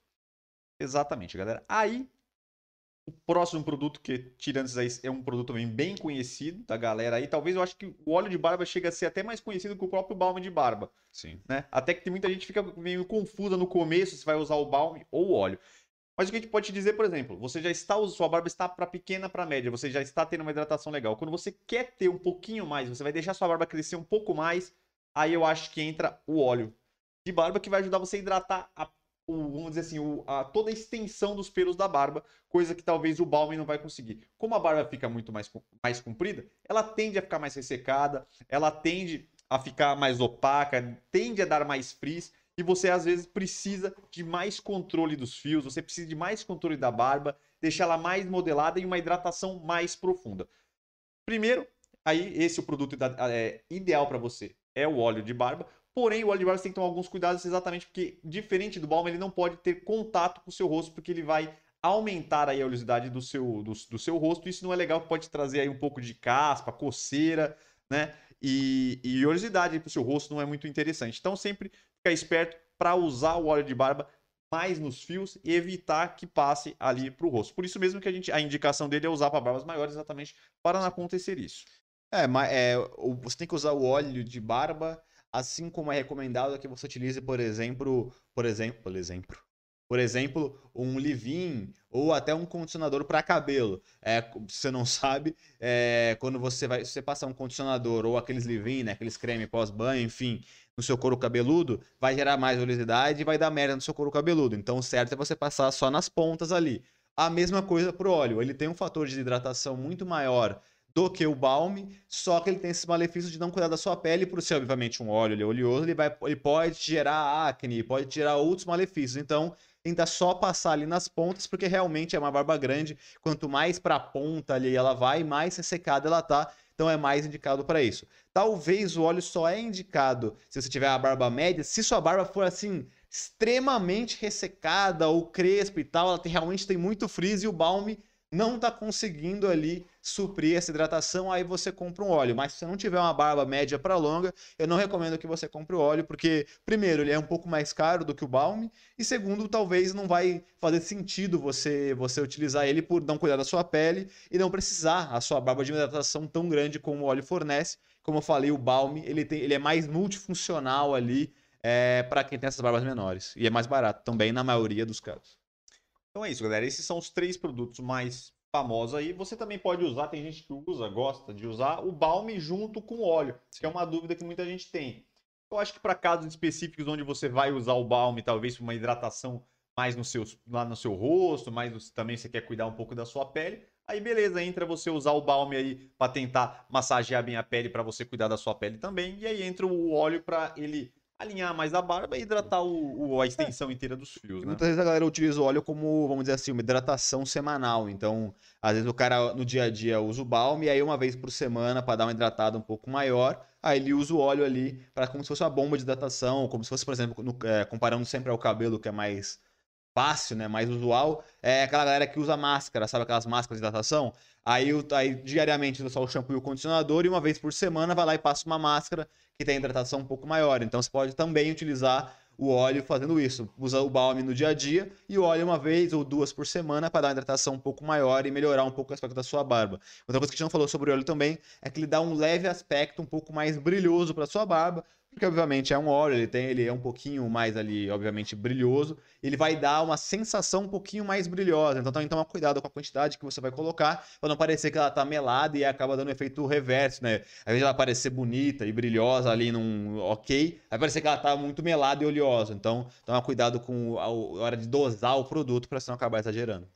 Exatamente, galera. Aí, o próximo produto que, tirando isso aí, é um produto também bem conhecido da galera aí. Talvez eu acho que o óleo de barba chega a ser até mais conhecido que o próprio balme de barba, Sim. né? Até que tem muita gente fica meio confusa no começo se vai usar o balme ou o óleo. Mas o que a gente pode te dizer, por exemplo, você já está usando, sua barba está para pequena para média, você já está tendo uma hidratação legal. Quando você quer ter um pouquinho mais, você vai deixar sua barba crescer um pouco mais, aí eu acho que entra o óleo de barba que vai ajudar você a hidratar a, o, vamos dizer assim, o- a, toda a extensão dos pelos da barba, coisa que talvez o balme não vai conseguir. Como a barba fica muito mais, mais comprida, ela tende a ficar mais ressecada, ela tende a ficar mais opaca, tende a dar mais frizz, e você às vezes precisa de mais controle dos fios, você precisa de mais controle da barba, deixar ela mais modelada e uma hidratação mais profunda. Primeiro, aí esse é o produto é, ideal para você, é o óleo de barba. Porém, o você tem que tomar alguns cuidados exatamente porque, diferente do balme, ele não pode ter contato com o seu rosto, porque ele vai aumentar aí a oleosidade do seu, do, do seu rosto. Isso não é legal, pode trazer aí um pouco de caspa, coceira, né? E, e oleosidade para o seu rosto não é muito interessante. Então, sempre ficar esperto para usar o óleo de barba mais nos fios e evitar que passe ali para o rosto. Por isso mesmo que a, gente, a indicação dele é usar para barbas maiores, exatamente para não acontecer isso. É, mas é, você tem que usar o óleo de barba, assim como é recomendado que você utilize, por exemplo, por exemplo, por exemplo, por exemplo, um leave-in ou até um condicionador para cabelo. É, se você não sabe, é, quando você vai, você passar um condicionador ou aqueles leave-in, né, aqueles creme pós-banho, enfim, no seu couro cabeludo, vai gerar mais oleosidade e vai dar merda no seu couro cabeludo. Então, o certo é você passar só nas pontas ali. A mesma coisa pro óleo. Ele tem um fator de hidratação muito maior do que o balme, só que ele tem esse malefício de não cuidar da sua pele, por ser obviamente um óleo ele é oleoso, ele, vai, ele pode gerar acne, pode gerar outros malefícios. Então, tenta só passar ali nas pontas, porque realmente é uma barba grande. Quanto mais pra ponta ali ela vai, mais ressecada ela tá. Então é mais indicado para isso. Talvez o óleo só é indicado se você tiver a barba média, se sua barba for assim extremamente ressecada ou crespa e tal, ela tem- realmente tem muito frizz e o balme não tá conseguindo ali suprir essa hidratação, aí você compra um óleo. Mas se você não tiver uma barba média para longa, eu não recomendo que você compre o óleo, porque primeiro, ele é um pouco mais caro do que o balme, e segundo, talvez não vai fazer sentido você você utilizar ele por não cuidar da sua pele e não precisar a sua barba de hidratação tão grande como o óleo fornece. Como eu falei, o balme, ele tem ele é mais multifuncional ali é, para quem tem essas barbas menores e é mais barato também na maioria dos casos. Então é isso, galera. Esses são os três produtos mais famosos aí. Você também pode usar, tem gente que usa, gosta de usar o balme junto com o óleo, que é uma dúvida que muita gente tem. Eu acho que para casos específicos onde você vai usar o balme, talvez para uma hidratação mais no seu, lá no seu rosto, mais no- também você quer cuidar um pouco da sua pele, aí beleza, entra você usar o balme aí para tentar massagear bem a pele para você cuidar da sua pele também, e aí entra o óleo para ele alinhar mais a barba e hidratar o, o- a extensão inteira dos fios, né? muitas vezes a galera utiliza o óleo como, vamos dizer assim, uma hidratação semanal. Então, às vezes o cara no dia a dia usa o balme e aí uma vez por semana para dar uma hidratada um pouco maior, aí ele usa o óleo ali para como se fosse uma bomba de hidratação, como se fosse, por exemplo, no- é, comparando sempre ao cabelo que é mais fácil, né, mais usual, é aquela galera que usa máscara, sabe aquelas máscaras de hidratação? Aí, aí diariamente usa o shampoo e o condicionador e uma vez por semana vai lá e passa uma máscara que tem hidratação um pouco maior. Então você pode também utilizar o óleo fazendo isso. Usa o balme no dia a dia e o óleo uma vez ou duas por semana para dar uma hidratação um pouco maior e melhorar um pouco o aspecto da sua barba. Outra coisa que a gente não falou sobre o óleo também é que ele dá um leve aspecto um pouco mais brilhoso para sua barba, porque obviamente é um óleo, ele tem, ele é um pouquinho mais ali, obviamente, brilhoso, ele vai dar uma sensação um pouquinho mais brilhosa. Então também toma cuidado com a quantidade que você vai colocar, para não parecer que ela tá melada e acaba dando um efeito reverso, né? Às vezes ela parecer bonita e brilhosa ali num ok, vai parecer que ela tá muito melada e oleosa. Então toma cuidado com a, hora de dosar o produto para não acabar exagerando.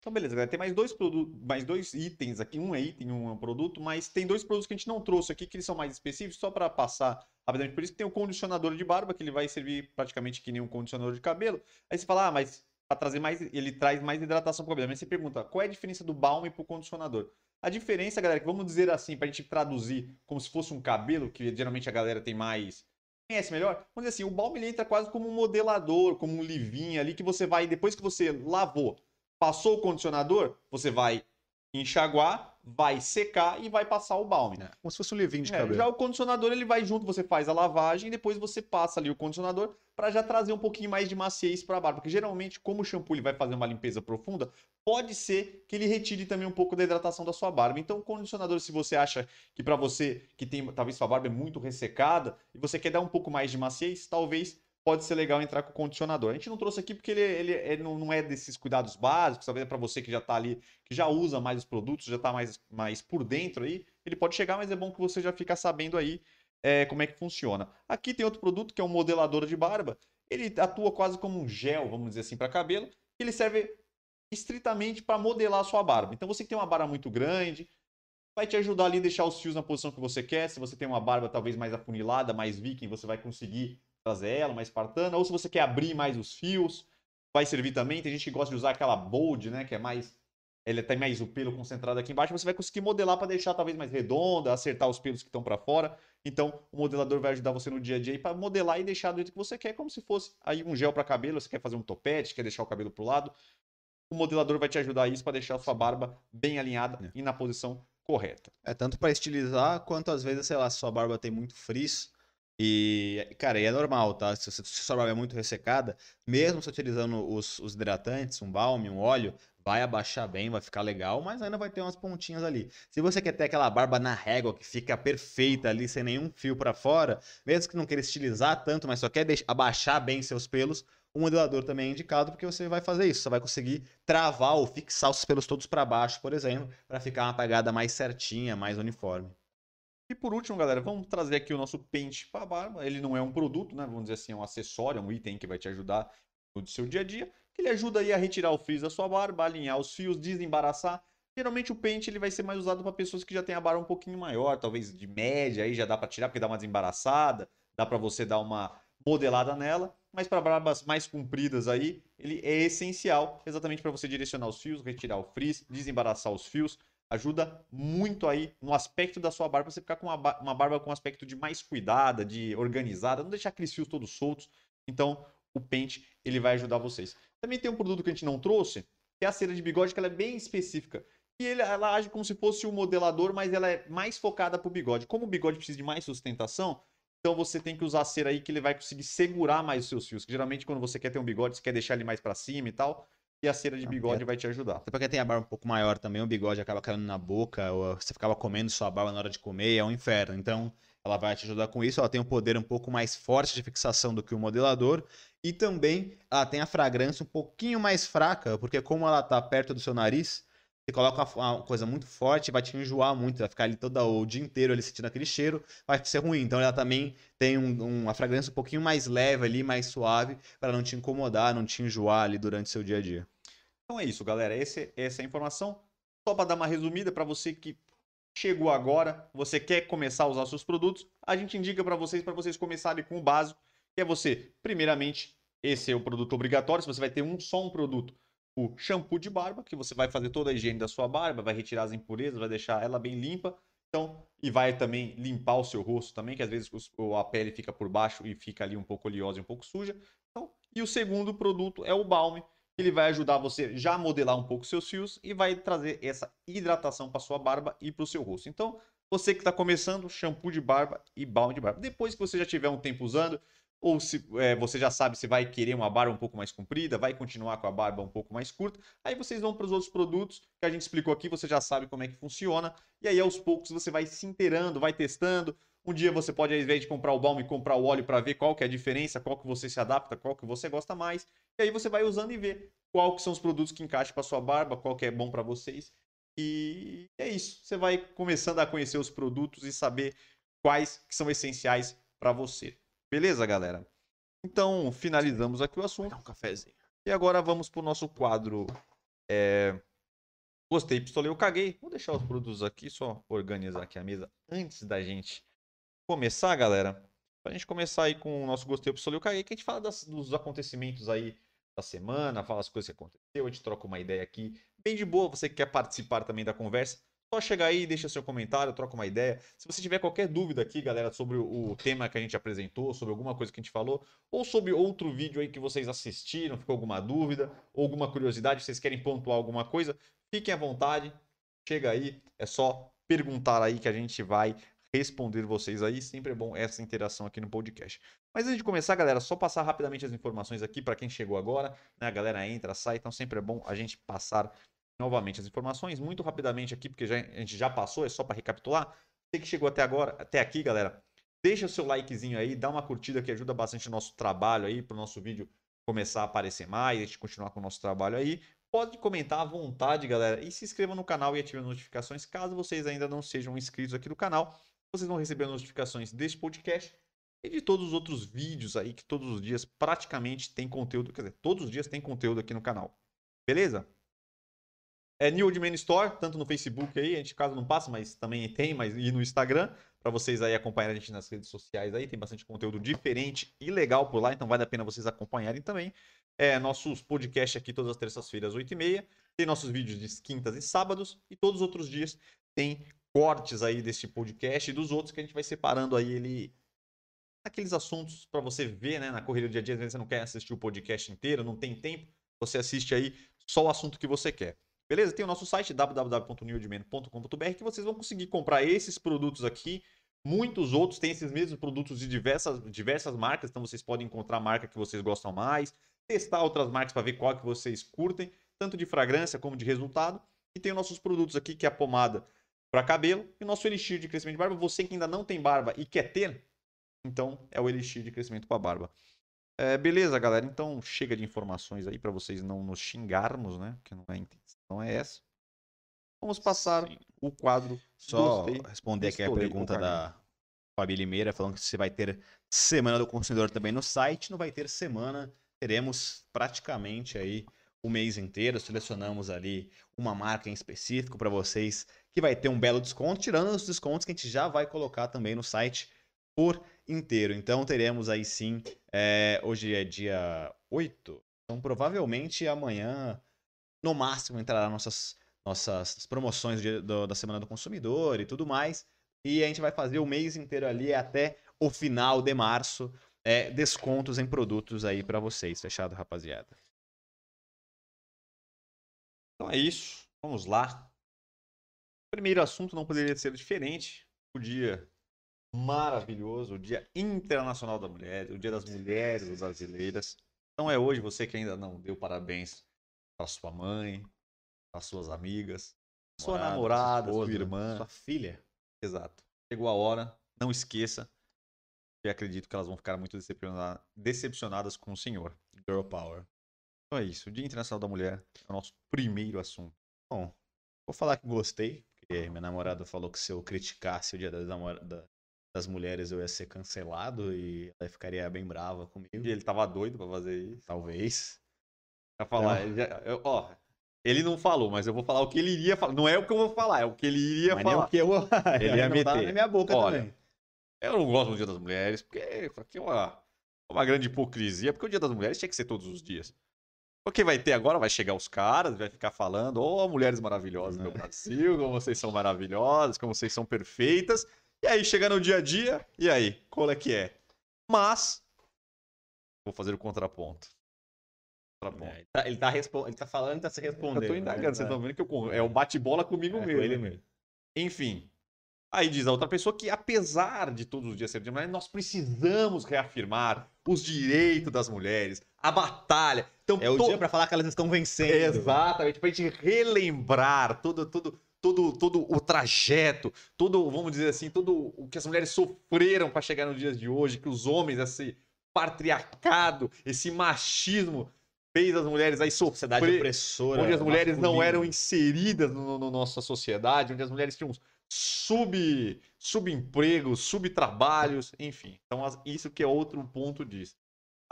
Então, beleza, galera. Tem mais dois produtos, mais dois itens aqui. Um é item, um é produto, mas tem dois produtos que a gente não trouxe aqui, que eles são mais específicos, só para passar rapidamente por isso, que tem o condicionador de barba, que ele vai servir praticamente que nem um condicionador de cabelo. Aí você fala, ah, mas para trazer mais, ele traz mais hidratação para o cabelo. Mas você pergunta, qual é a diferença do balm para o condicionador? A diferença, galera, que vamos dizer assim, para a gente traduzir como se fosse um cabelo, que geralmente a galera tem mais conhece melhor, vamos dizer assim, o balm ele entra quase como um modelador, como um livinho ali que você vai, depois que você lavou, Passou o condicionador, você vai enxaguar, vai secar e vai passar o balme. É, como se fosse um levinho de é, cabelo. Já o condicionador ele vai junto, você faz a lavagem e depois você passa ali o condicionador para já trazer um pouquinho mais de maciez para a barba, porque geralmente como o shampoo ele vai fazer uma limpeza profunda, pode ser que ele retire também um pouco da hidratação da sua barba. Então o condicionador, se você acha que para você que tem talvez sua barba é muito ressecada e você quer dar um pouco mais de maciez, talvez pode ser legal entrar com o condicionador. A gente não trouxe aqui porque ele, ele, ele não é desses cuidados básicos, talvez é para você que já está ali, que já usa mais os produtos, já está mais, mais por dentro aí, ele pode chegar, mas é bom que você já fica sabendo aí é, como é que funciona. Aqui tem outro produto que é um modelador de barba, ele atua quase como um gel, vamos dizer assim, para cabelo, ele serve estritamente para modelar a sua barba. Então você que tem uma barba muito grande, vai te ajudar ali a deixar os fios na posição que você quer. Se você tem uma barba talvez mais afunilada, mais viking, você vai conseguir trazer ela, mais espartana, ou se você quer abrir mais os fios, vai servir também. Tem gente que gosta de usar aquela bold, né, que é mais ele tem mais o pelo concentrado aqui embaixo, você vai conseguir modelar para deixar talvez mais redonda, acertar os pelos que estão para fora. Então, o modelador vai ajudar você no dia a dia para modelar e deixar do jeito que você quer, como se fosse aí um gel para cabelo, você quer fazer um topete, quer deixar o cabelo pro lado. O modelador vai te ajudar isso para deixar a sua barba bem alinhada é. e na posição correta. É tanto para estilizar quanto às vezes, sei lá, se sua barba tem muito frizz, e, cara, e é normal, tá? Se, se, se sua barba é muito ressecada, mesmo você utilizando os, os hidratantes, um balme, um óleo, vai abaixar bem, vai ficar legal, mas ainda vai ter umas pontinhas ali. Se você quer ter aquela barba na régua que fica perfeita ali, sem nenhum fio para fora, mesmo que não queira estilizar tanto, mas só quer deixar, abaixar bem seus pelos, o modelador também é indicado porque você vai fazer isso. Você vai conseguir travar ou fixar os pelos todos para baixo, por exemplo, para ficar uma pegada mais certinha, mais uniforme. E por último, galera, vamos trazer aqui o nosso pente para barba. Ele não é um produto, né? Vamos dizer assim, é um acessório, é um item que vai te ajudar no seu dia a dia. Ele ajuda aí a retirar o frizz da sua barba, alinhar os fios, desembaraçar. Geralmente o pente ele vai ser mais usado para pessoas que já têm a barba um pouquinho maior, talvez de média, aí já dá para tirar porque dá uma desembaraçada, dá para você dar uma modelada nela, mas para barbas mais compridas aí, ele é essencial exatamente para você direcionar os fios, retirar o frizz, desembaraçar os fios, ajuda muito aí no aspecto da sua barba, você ficar com uma, uma barba com um aspecto de mais cuidada, de organizada, não deixar aqueles fios todos soltos. Então, o pente, ele vai ajudar vocês. Também tem um produto que a gente não trouxe, que é a cera de bigode, que ela é bem específica. E ele, ela age como se fosse um modelador, mas ela é mais focada para o bigode. Como o bigode precisa de mais sustentação, então você tem que usar a cera aí que ele vai conseguir segurar mais os seus fios. Que geralmente quando você quer ter um bigode, você quer deixar ele mais para cima e tal e a cera de bigode vai te ajudar. Até porque tem a barba um pouco maior também, o bigode acaba caindo na boca, ou você ficava comendo sua barba na hora de comer, é um inferno. Então, ela vai te ajudar com isso. Ela tem um poder um pouco mais forte de fixação do que o modelador. E também ela tem a fragrância um pouquinho mais fraca, porque como ela está perto do seu nariz, você coloca uma, coisa muito forte, vai te enjoar muito, vai ficar ali todo o dia inteiro ali sentindo aquele cheiro, vai ser ruim. Então ela também tem um, uma fragrância um pouquinho mais leve ali, mais suave, para não te incomodar, não te enjoar ali durante o seu dia a dia. Então é isso, galera. Esse, essa é a informação. Só para dar uma resumida para você que chegou agora, você quer começar a usar seus produtos, a gente indica para vocês para vocês começarem com o básico, que é você, primeiramente, esse é o produto obrigatório, se você vai ter um só um produto o shampoo de barba, que você vai fazer toda a higiene da sua barba, vai retirar as impurezas, vai deixar ela bem limpa. Então, e vai também limpar o seu rosto também, que às vezes a pele fica por baixo e fica ali um pouco oleosa e um pouco suja. Então, e o segundo produto é o balme, ele vai ajudar você já a modelar um pouco seus fios e vai trazer essa hidratação para sua barba e para o seu rosto. Então, você que está começando, shampoo de barba e balme de barba. Depois que você já tiver um tempo usando, ou se é, você já sabe se vai querer uma barba um pouco mais comprida, vai continuar com a barba um pouco mais curta. Aí vocês vão para os outros produtos que a gente explicou aqui, você já sabe como é que funciona. E aí aos poucos você vai se inteirando, vai testando. Um dia você pode, ao invés de comprar o balme, comprar o óleo para ver qual que é a diferença, qual que você se adapta, qual que você gosta mais. E aí você vai usando e vê qual que são os produtos que encaixam para sua barba, qual que é bom para vocês. E é isso. Você vai começando a conhecer os produtos e saber quais que são essenciais para você. Beleza, galera? Então, finalizamos aqui o assunto. um cafezinho. E agora vamos pro nosso quadro. É... Gostei, pistolei, eu caguei. Vou deixar os produtos aqui, só organizar aqui a mesa antes da gente começar, galera. Pra gente começar aí com o nosso gostei, pistolei, eu caguei, que a gente fala das- dos acontecimentos aí da semana, fala as coisas que aconteceu, a gente troca uma ideia aqui. Bem de boa, você que quer participar também da conversa, só chegar aí, deixa seu comentário, troca uma ideia. Se você tiver qualquer dúvida aqui, galera, sobre o o tema que a gente apresentou, sobre alguma coisa que a gente falou, ou sobre outro vídeo aí que vocês assistiram, ficou alguma dúvida, ou alguma curiosidade, vocês querem pontuar alguma coisa, fiquem à vontade, chega aí, é só perguntar aí que a gente vai responder vocês aí. Sempre é bom essa interação aqui no podcast. Mas antes de começar, galera, só passar rapidamente as informações aqui para quem chegou agora. Né? A galera entra, sai, então sempre é bom a gente passar novamente as informações muito rapidamente aqui, porque já- a gente já passou, é só para recapitular. Você que chegou até agora, até aqui, galera, deixa o seu likezinho aí, dá uma curtida que ajuda bastante o nosso trabalho aí, para o nosso vídeo começar a aparecer mais, a gente continuar com o nosso trabalho aí. Pode comentar à vontade, galera, e se inscreva no canal e ative as notificações. Caso vocês ainda não sejam inscritos aqui no canal, vocês vão receber notificações deste podcast e de todos os outros vídeos aí que todos os dias praticamente tem conteúdo, quer dizer, todos os dias tem conteúdo aqui no canal. Beleza? É New Old Man Store, tanto no Facebook aí, a gente caso não passa, mas também tem, mas e no Instagram, para vocês aí acompanharem a gente nas redes sociais aí, tem bastante conteúdo diferente e legal por lá, então vale a pena vocês acompanharem também. É, nossos podcasts aqui todas as terças-feiras, 8h30, tem nossos vídeos de quintas e sábados, e todos os outros dias tem cortes aí deste podcast e dos outros que a gente vai separando aí ele aqueles assuntos para você ver, né, na corrida do dia a dia, às vezes você não quer assistir o podcast inteiro, não tem tempo, você assiste aí só o assunto que você quer. Beleza? Tem o nosso site www.newdman.com.br que vocês vão conseguir comprar esses produtos aqui, muitos outros têm esses mesmos produtos de diversas, diversas marcas, então vocês podem encontrar a marca que vocês gostam mais, testar outras marcas para ver qual que vocês curtem, tanto de fragrância como de resultado. E tem os nossos produtos aqui, que é a pomada para cabelo e o nosso elixir de crescimento de barba. Você que ainda não tem barba e quer ter, então é o elixir de crescimento para barba. É, beleza, galera? Então chega de informações aí para vocês não nos xingarmos, né? Porque não é intenção é essa. Vamos passar Sim. o quadro. Só Gostei. responder aqui a pergunta da Fabi Limeira, falando que você vai ter Semana do Consumidor também no site. Não vai ter semana, teremos praticamente aí o mês inteiro. Selecionamos ali uma marca em específico para vocês que vai ter um belo desconto, tirando os descontos que a gente já vai colocar também no site por inteiro. Então teremos aí sim, é, hoje é dia 8, então provavelmente amanhã, no máximo, entrará nossas, nossas promoções dia- do- da Semana do Consumidor e tudo mais. E a gente vai fazer o mês inteiro ali até o final de março. é, descontos em produtos aí para vocês. Fechado, rapaziada? Então é isso. Vamos lá. Primeiro assunto não poderia ser diferente. O dia maravilhoso, o Dia Internacional da Mulher, o Dia das Mulheres Brasileiras. Então é hoje você que ainda não deu parabéns para sua mãe, para suas amigas, sua namorada, sua esposa, irmã. sua filha. Exato. Chegou a hora, não esqueça. E acredito que elas vão ficar muito decepciona- decepcionadas com o senhor. Girl Power. Então é isso. O Dia Internacional da Mulher é o nosso primeiro assunto. Bom, vou falar que gostei, porque minha namorada falou que se eu criticasse o Dia das, das Mulheres eu ia ser cancelado e ela ficaria bem brava comigo. E ele tava doido pra fazer isso. Talvez. Falar. Ele, já- eu- ó, ele não falou, mas eu vou falar o que ele iria falar. Não é o que eu vou falar, é o que ele iria Mas nem falar. o que eu. Ele ia meter. na minha boca Olha, também. Eu não gosto do Dia das Mulheres, porque isso aqui é uma, uma grande hipocrisia, porque o Dia das Mulheres tinha que ser todos os dias. Porque vai ter agora, vai chegar os caras, vai ficar falando, ô mulheres maravilhosas do meu É. Brasil, como vocês são maravilhosas, como vocês são perfeitas. E aí, chega no dia a dia, e aí, qual é que é? Mas, vou fazer o contraponto. Contraponto. É, ele, tá, ele, tá respo- ele tá falando e tá se respondendo. Eu tô indagando, vocês estão vendo que eu, é o bate-bola comigo É, com mesmo. ele né? mesmo. Enfim. Aí diz a outra pessoa que, apesar de todos os dias ser de mulher, nós precisamos reafirmar os direitos das mulheres, a batalha. Então, É o to- dia pra falar que elas estão vencendo. Exatamente, pra gente relembrar todo, todo, todo, todo o trajeto, todo, vamos dizer assim, todo o que as mulheres sofreram para chegar nos dias de hoje, que os homens, esse patriarcado, esse machismo fez as mulheres aí Sociedade sofrer, opressora. onde as mulheres não masculina. eram inseridas no, no nossa sociedade, onde as mulheres tinham sub subempregos, subtrabalhos, enfim. Então isso que é outro ponto disso.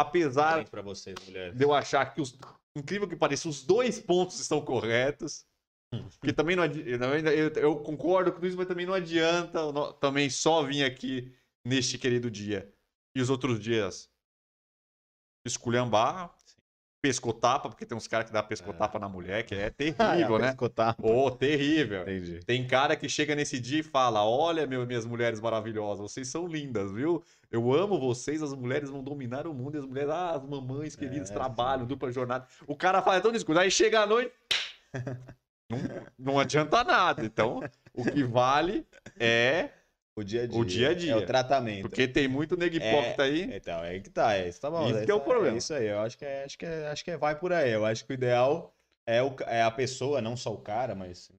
Apesar pra vocês, mulheres. de eu achar que os incrível que pareça, os dois pontos estão corretos. Que também não adi- eu, eu- concordo com isso, mas também não adianta não- também só vir aqui neste querido dia e os outros dias esculhambar, pescotapa, porque tem uns caras que dá pescotapa na mulher, que é terrível, né? Escutar. Ô, terrível. Entendi. Tem cara que chega nesse dia e fala: Olha, meu, minhas mulheres maravilhosas, vocês são lindas, viu? Eu amo vocês, as mulheres vão dominar o mundo, e as mulheres, ah, as mamães queridas, É, trabalho, dupla jornada. O cara fala tão discurso, aí chega à noite. não, não adianta nada. Então, o que vale é. O dia a dia. O dia a dia. É o tratamento. Porque tem muito nego hipócrita aí. Então, é que tá. É, isso tá bom. Isso é que é o problema. isso aí. Eu acho que, é, acho, que é, acho que é, vai por aí. Eu acho que o ideal é, o, é a pessoa, não só o cara, mas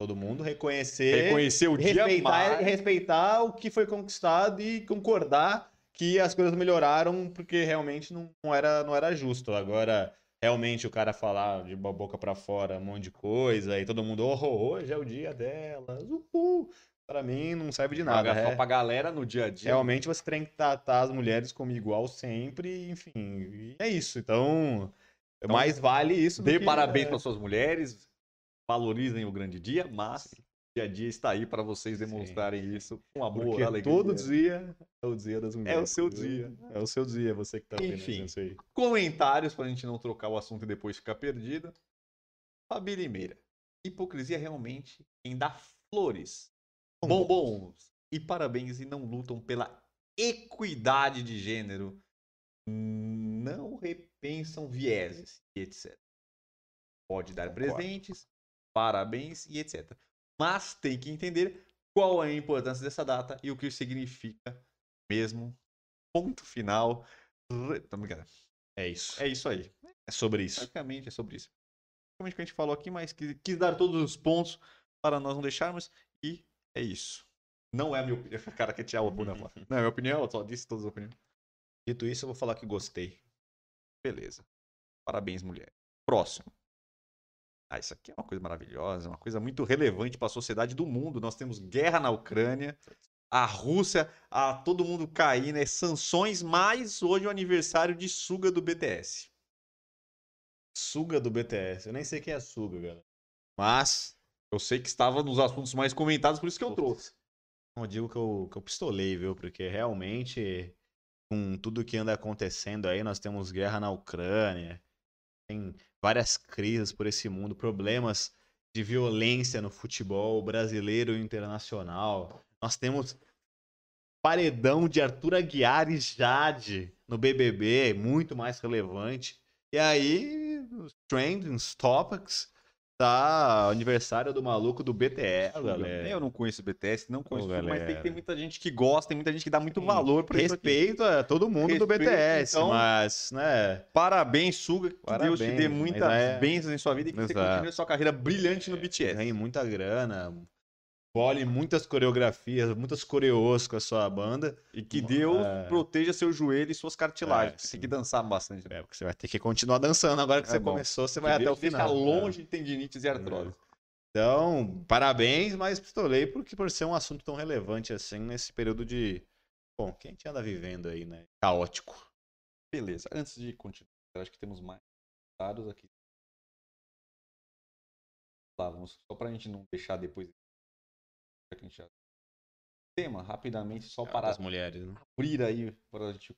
todo mundo reconhecer. Reconhecer o dia respeitar, mais. respeitar o que foi conquistado e concordar que as coisas melhoraram porque realmente não, não era, não era justo. Agora, realmente o cara falar de bo- boca pra fora um monte de coisa e todo mundo, oh, hoje é o dia delas, uhul. Pra mim não serve de nada. Paga só é- pra galera no dia a dia. Realmente você tem que tratar as mulheres como igual sempre, enfim. É isso. Então, Então, mais vale isso. Dê que- parabéns é, para suas mulheres, valorizem o grande dia, mas o dia a dia está aí para vocês demonstrarem isso com amor, Porque alegria. todo dia é o dia das mulheres. É o seu dia. É o seu dia, você que tá vendo Enfim. isso aí. Comentários para a gente não trocar o assunto e depois ficar perdida. Fabi Limeira. Hipocrisia é realmente quem dá flores, bombons e parabéns e não lutam pela equidade de gênero, não repensam vieses e etc. Pode dar presentes, parabéns e etc. Mas tem que entender qual é a importância dessa data e o que significa mesmo. Ponto final. É isso. É isso aí. É sobre isso. Basicamente é sobre isso. Basicamente o que a gente falou aqui, mas quis, quis dar todos os pontos para nós não deixarmos. E é isso. Não é a minha opinião. O cara quer tirar a bunda fora. Não é a minha opinião, eu só disse todas as opiniões. Dito isso, eu vou falar que gostei. Beleza. Parabéns, mulher. Próximo. Ah, isso aqui é uma coisa maravilhosa, uma coisa muito relevante para a sociedade do mundo. Nós temos guerra na Ucrânia, a Rússia, a todo mundo cair, né? Sanções, mais hoje o aniversário de Suga do BTS. Suga do BTS. Eu nem sei quem é Suga, galera. Mas, Eu sei que estava nos assuntos mais comentados, por isso que eu trouxe. eu digo que eu, que eu pistolei, viu? Porque realmente, com tudo que anda acontecendo aí, nós temos guerra na Ucrânia, tem várias crises por esse mundo, problemas de violência no futebol brasileiro e internacional. Nós temos paredão de Arthur Aguiar e Jade no BBB, muito mais relevante. E aí, os trending topics, tá aniversário do maluco do BTS, galera. Eu não conheço o BTS, não conheço, tudo, mas tem ter muita gente que gosta, tem muita gente que dá muito valor aqui. Respeito a todo mundo do Respeito, BTS, então. mas, né? Parabéns, Suga. Que Deus te dê Parabéns, muitas é- bênçãos em sua vida e que você Exato. continue sua carreira brilhante no Ganhe BTS. muita grana, bole muitas coreografias, muitas coreôs com a sua banda. E que Deus É. proteja seu joelho e suas cartilagens. É, tem que dançar bastante. né? É, porque você vai ter que continuar dançando agora que É você bom. começou, você Que vai até Deus o deixa final. longe de tendinites e artrose. Então, parabéns, mas pistolei porque por ser um assunto tão relevante assim nesse período de. Bom, que a gente anda vivendo aí, né? Caótico. Beleza. Antes de continuar, acho que temos mais dados aqui. Lá, vamos, só pra gente não deixar depois. Que a gente já- Tema, rapidamente, só para Das mulheres, né? abrir aí para a gente.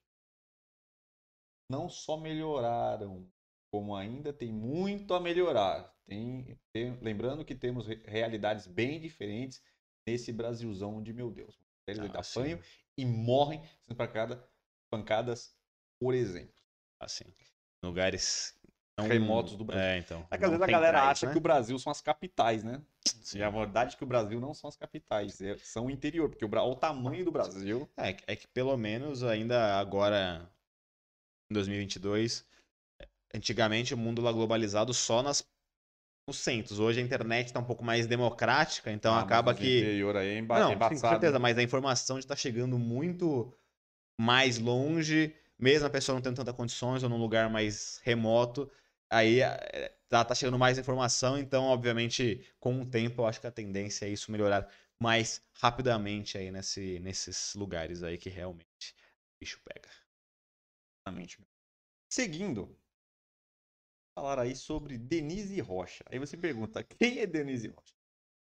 Não só melhoraram, como ainda tem muito a melhorar. Tem, tem- lembrando que temos re- realidades bem diferentes nesse Brasilzão de meu Deus. Mulheres Ah, apanham e morrem sendo pancada- pancadas, por exemplo. Assim. Lugares. Remotos do Brasil. É, então. É que às vezes a galera centrais, acha né? que o Brasil são as capitais, né? Sim. E a verdade é que o Brasil não são as capitais, é- são o interior, porque o, o tamanho do Brasil. É, que- é que pelo menos ainda agora, em 2022, antigamente o mundo lá globalizado só nas no centros. Hoje a internet está um pouco mais democrática, então Ah, acaba que. interior aí é emba- Não, sim, embaçado. com certeza, mas a informação está chegando muito mais longe, mesmo a pessoa não tendo tantas condições ou num lugar mais remoto, aí é, tá, tá chegando mais informação, então, obviamente, com o tempo, eu acho que a tendência é isso melhorar mais rapidamente aí nesse, nesses lugares aí que realmente o bicho pega. Exatamente. Seguindo, falar aí sobre Denise Rocha. Aí você pergunta, quem é Denise Rocha?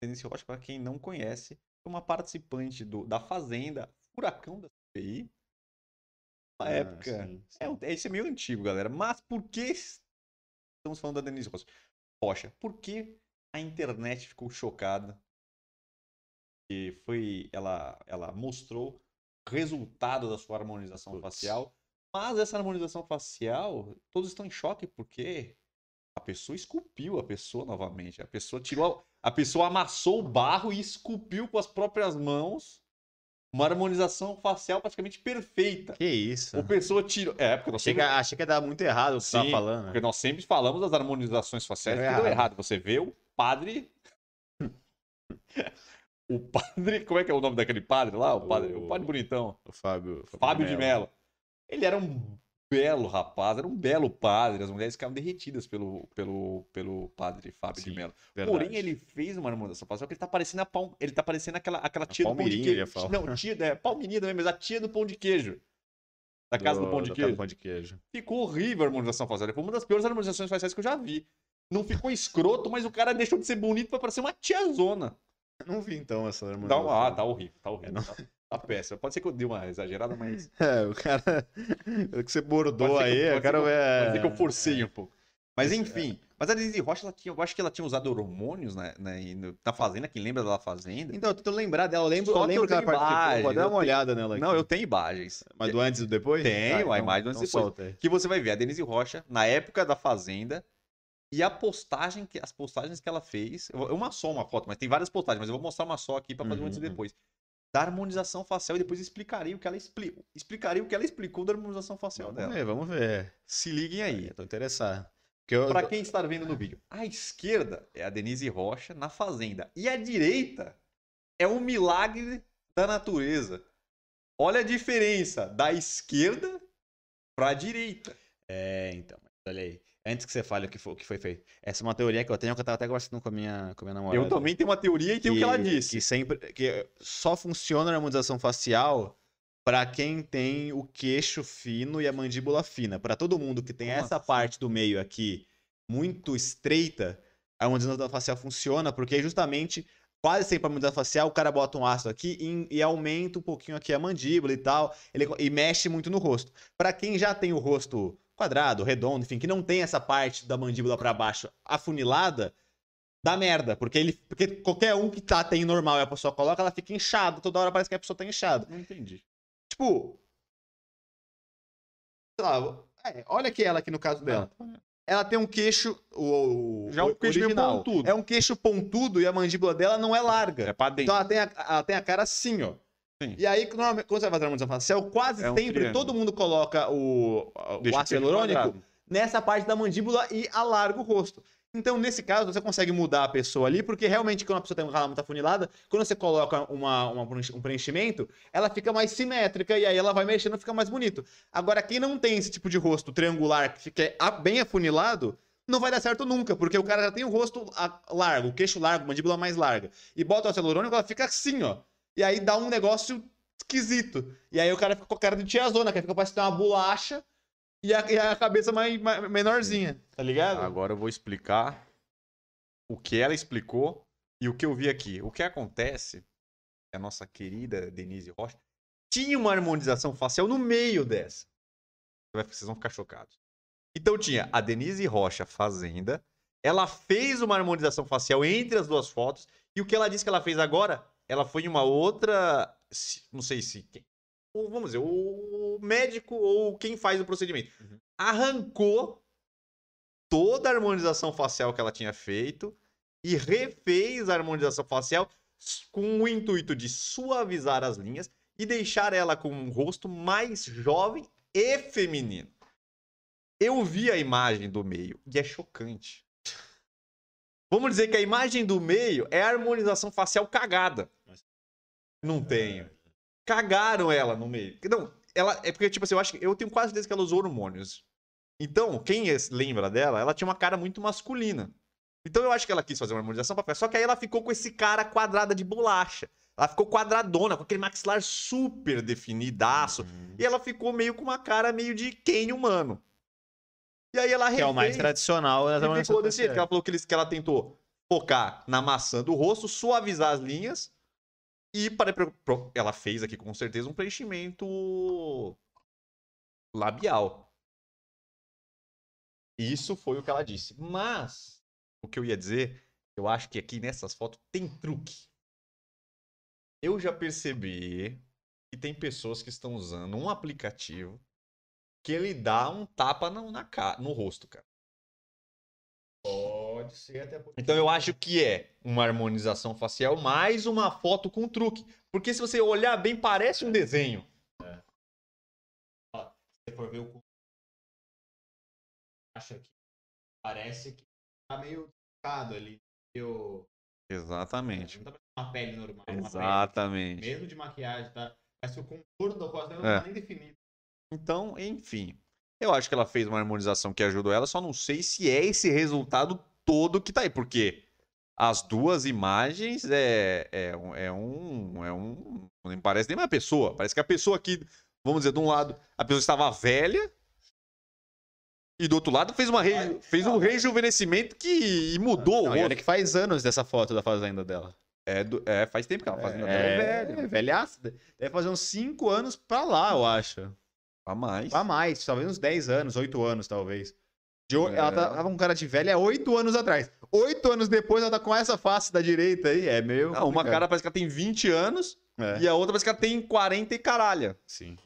Denise Rocha, para quem não conhece, é uma participante do, da Fazenda Furacão da CPI. Na Ah, época. sim, É, sim. um- esse é meio antigo, galera. Mas por que estamos falando da Denise Rocha? Rocha, por que a internet ficou chocada? Que foi. Ela, ela mostrou o resultado da sua harmonização facial. Mas essa harmonização facial, todos estão em choque porque a pessoa esculpiu a pessoa novamente. A pessoa tirou. A pessoa amassou o barro e esculpiu com as próprias mãos uma harmonização facial praticamente perfeita. Que isso? A pessoa tirou. É, porque nós sempre, achei que ia dar muito errado o que Sim, falando. porque nós sempre falamos das harmonizações faciais Deu que deu errado. Você vê o padre. o padre. Como é que é o nome daquele padre lá? O padre, o O- padre bonitão. O Fábio, Fábio de Mello. Ele era um belo rapaz, era um belo padre. As mulheres ficavam derretidas pelo, pelo, pelo padre Fábio de Sim, Mello. Verdade. Porém, ele fez uma harmonização facial que ele tá parecendo a palm... ele tá parecendo aquela, aquela tia do pão de queijo. Não, tia, é Palmeirinha também, mas a tia do pão de queijo. Da casa do, pão de da queijo. Casa do pão de queijo. Ficou horrível a harmonização facial. Foi uma das piores harmonizações faciais que eu já vi. Não ficou escroto, mas o cara deixou de ser bonito pra parecer uma tiazona. Não vi então essa harmonização. uma... Ah, tá horrível, tá horrível. É, Tá, tá péssimo. Pode ser que eu dei uma exagerada, mas. É, o cara. O que você bordou que eu- aí, pode o cara que eu- vai. Pode ser que eu forcei um pouco. Mas É. enfim. Mas a Denise Rocha, ela tinha, eu acho que ela tinha usado hormônios né, né, na Fazenda. Quem lembra da Fazenda? Então, eu tô lembrar dela. Eu lembro, Só eu que lembro eu que ela tenho participou. eu uma olhada nela aqui. Não, eu tenho imagens. Mas do antes e do depois? Tenho, a então- imagem do antes e então depois. solta que você vai ver a Denise Rocha na época da Fazenda e a postagem que as postagens que ela fez, eu- uma só uma foto, mas tem várias postagens, mas eu vou mostrar uma só aqui para fazer um antes e Uhum. depois. Da harmonização facial e depois explicarei o que ela explicou, explicarei o que ela explicou da harmonização facial Vamos dela. ver, vamos ver. Se liguem aí. Eu tô interessado. Eu, Para quem está vendo no vídeo, a esquerda é a Denise Rocha na Fazenda e a direita é um milagre da natureza. Olha a diferença da esquerda para a direita. É, então, olha aí. Antes que você fale o que foi, o que foi feito. Essa é uma teoria que eu tenho que eu tava até conversando com a minha, com a minha namorada. Eu também tenho uma teoria e tenho o que ela disse. Que sempre. Que só funciona a harmonização facial para quem tem o queixo fino e a mandíbula fina. Para todo mundo que tem Como essa parte do meio aqui muito estreita, a harmonização facial funciona porque justamente quase sempre a harmonização facial o cara bota um ácido aqui e, e aumenta um pouquinho aqui a mandíbula e tal, ele, e mexe muito no rosto. Para quem já tem o rosto quadrado, redondo, enfim, que não tem essa parte da mandíbula para baixo afunilada, dá merda, porque ele, porque qualquer um que tá tem normal e a pessoa coloca, ela fica inchada, toda hora parece que a pessoa tá inchada. Não entendi. Tipo, sei lá, é, olha aqui ela aqui no caso dela. Ela tem um queixo, o, o Já um o queixo meio original. pontudo. É um queixo pontudo e a mandíbula dela não é larga. É pra dentro. Então ela tem a, ela tem a cara assim, ó. Sim. E aí, normalmente, quando você vai fazer a harmonização facial, quase É um sempre triângulo. todo mundo coloca o, o ácido hialurônico nessa parte da mandíbula e alarga o rosto. Então, nesse caso, você consegue mudar a pessoa ali, porque realmente, quando a pessoa tem uma cara muito afunilada, quando você coloca uma, uma- um preenchimento, ela fica mais simétrica e aí ela vai mexendo e fica mais bonito. Agora, quem não tem esse tipo de rosto triangular, que fica bem afunilado, não vai dar certo nunca, porque o cara já tem o rosto largo, o queixo largo, mandíbula mais larga. E bota o ácido hialurônico, ela fica assim, ó. E aí dá um negócio esquisito. E aí o cara fica com a cara de tiazona, que fica parecendo uma bolacha e a, e a cabeça mais, mais- menorzinha. Tá ligado? Agora eu vou explicar o que ela explicou e o que eu vi aqui. O que acontece é a nossa querida Denise Rocha tinha uma harmonização facial no meio dessa. Vai- Vocês vão ficar chocados. Então tinha a Denise Rocha Fazenda. Ela fez uma harmonização facial entre as duas fotos. E o que ela disse que ela fez agora? Ela foi em uma outra. Não sei se. ou, Vamos dizer, o médico ou quem faz o procedimento. Uhum. Arrancou toda a harmonização facial que ela tinha feito e refez a harmonização facial com o intuito de suavizar as linhas e deixar ela com um rosto mais jovem e feminino. Eu vi a imagem do meio e é chocante. Vamos dizer que a imagem do meio é a harmonização facial cagada. Não tenho. Cagaram ela no meio. Não, ela é porque tipo assim, eu acho que eu tenho quase certeza que ela usou hormônios. Então, quem lembra dela, ela tinha uma cara muito masculina. Então eu acho que ela quis fazer uma harmonização pra só que aí ela ficou com esse cara quadrada de bolacha. Ela ficou quadradona, com aquele maxilar super definidaço. Uhum. E ela ficou meio com uma cara meio de Ken humano. E aí ela Que é o mais refez tradicional e ficou desse jeito. ela falou que, eles, que ela tentou focar na maçã do rosto, suavizar as linhas. E para, ela fez aqui com certeza um preenchimento labial. Isso foi o que ela disse. Mas, o que eu ia dizer, eu acho que aqui nessas fotos tem truque. Eu já percebi que tem pessoas que estão usando um aplicativo que ele dá um tapa no, na ca... no rosto, cara. Pode ser até porque... Então eu acho que é uma harmonização facial mais uma foto com truque. Porque se você olhar bem, parece um desenho. Se você for ver o acha que parece que tá meio tocado ali. Meio... Exatamente. Não tá uma pele normal. uma pele Exatamente. Mesmo de maquiagem, tá? Mas o contorno do rosto dela É. não tá nem definido. Então, enfim. Eu acho que ela fez uma harmonização que ajudou ela, só não sei se é esse resultado todo que tá aí. Porque as duas imagens é, é, um- é um. É um. Não parece nem uma pessoa. Parece que a pessoa aqui, vamos dizer, de um lado, a pessoa estava velha. E do outro lado fez, uma fez um rejuvenescimento que mudou o Não, rosto. olha que faz anos dessa foto da fazenda dela. É, do- é, faz tempo que ela fazendo é, é velha. É, velhaça. Deve fazer uns 5 anos pra lá, eu acho. A mais. Pra mais, talvez uns 10 anos, 8 anos, talvez. De o- É. Ela tá- tava com cara de velha 8 anos atrás. 8 anos depois ela tá com essa face da direita aí. É meio. Não, uma cara parece que ela tem 20 anos É. e a outra parece que ela tem 40 e caralha. Sim.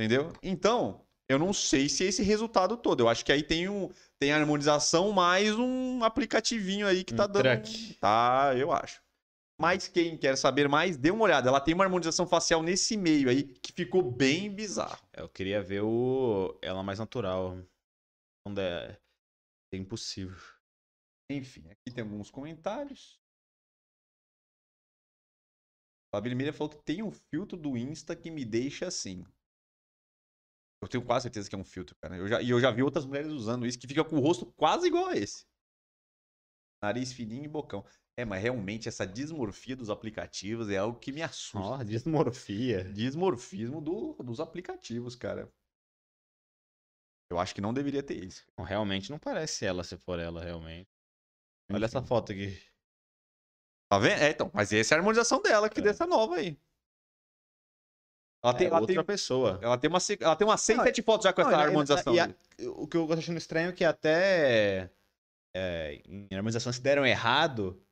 Entendeu? Então, eu não sei se é esse resultado todo. Eu acho que aí tem, um, tem a harmonização mais um aplicativinho aí que tá Um dando. truque. Tá, eu acho. Mas quem quer saber mais, dê uma olhada. Ela tem uma harmonização facial nesse meio aí que ficou bem bizarro. Eu queria ver o ela mais natural. Não é... é impossível. Enfim, aqui tem alguns comentários. A Vermelha falou que tem um filtro do Insta que me deixa assim. Eu tenho quase certeza que é um filtro, cara. Eu já, e eu já vi outras mulheres usando isso que fica com o rosto quase igual a esse. Nariz fininho e bocão. É, mas realmente essa dismorfia dos aplicativos é algo que me assusta. Ó, dismorfia. Dismorfismo do- dos aplicativos, cara. Eu acho que não deveria ter isso. Não, Realmente não parece ela se for ela, realmente. Olha essa Enfim. foto aqui. Tá vendo? É, então, mas essa é a harmonização dela, que É. dessa nova aí. Ela tem, é ela outra tem, pessoa. ela tem uma, se- ela tem umas 6, Não, 7 fotos já com Não, essa harmonização. e a- o que eu tô achando estranho é que até é, em harmonizações que deram errado,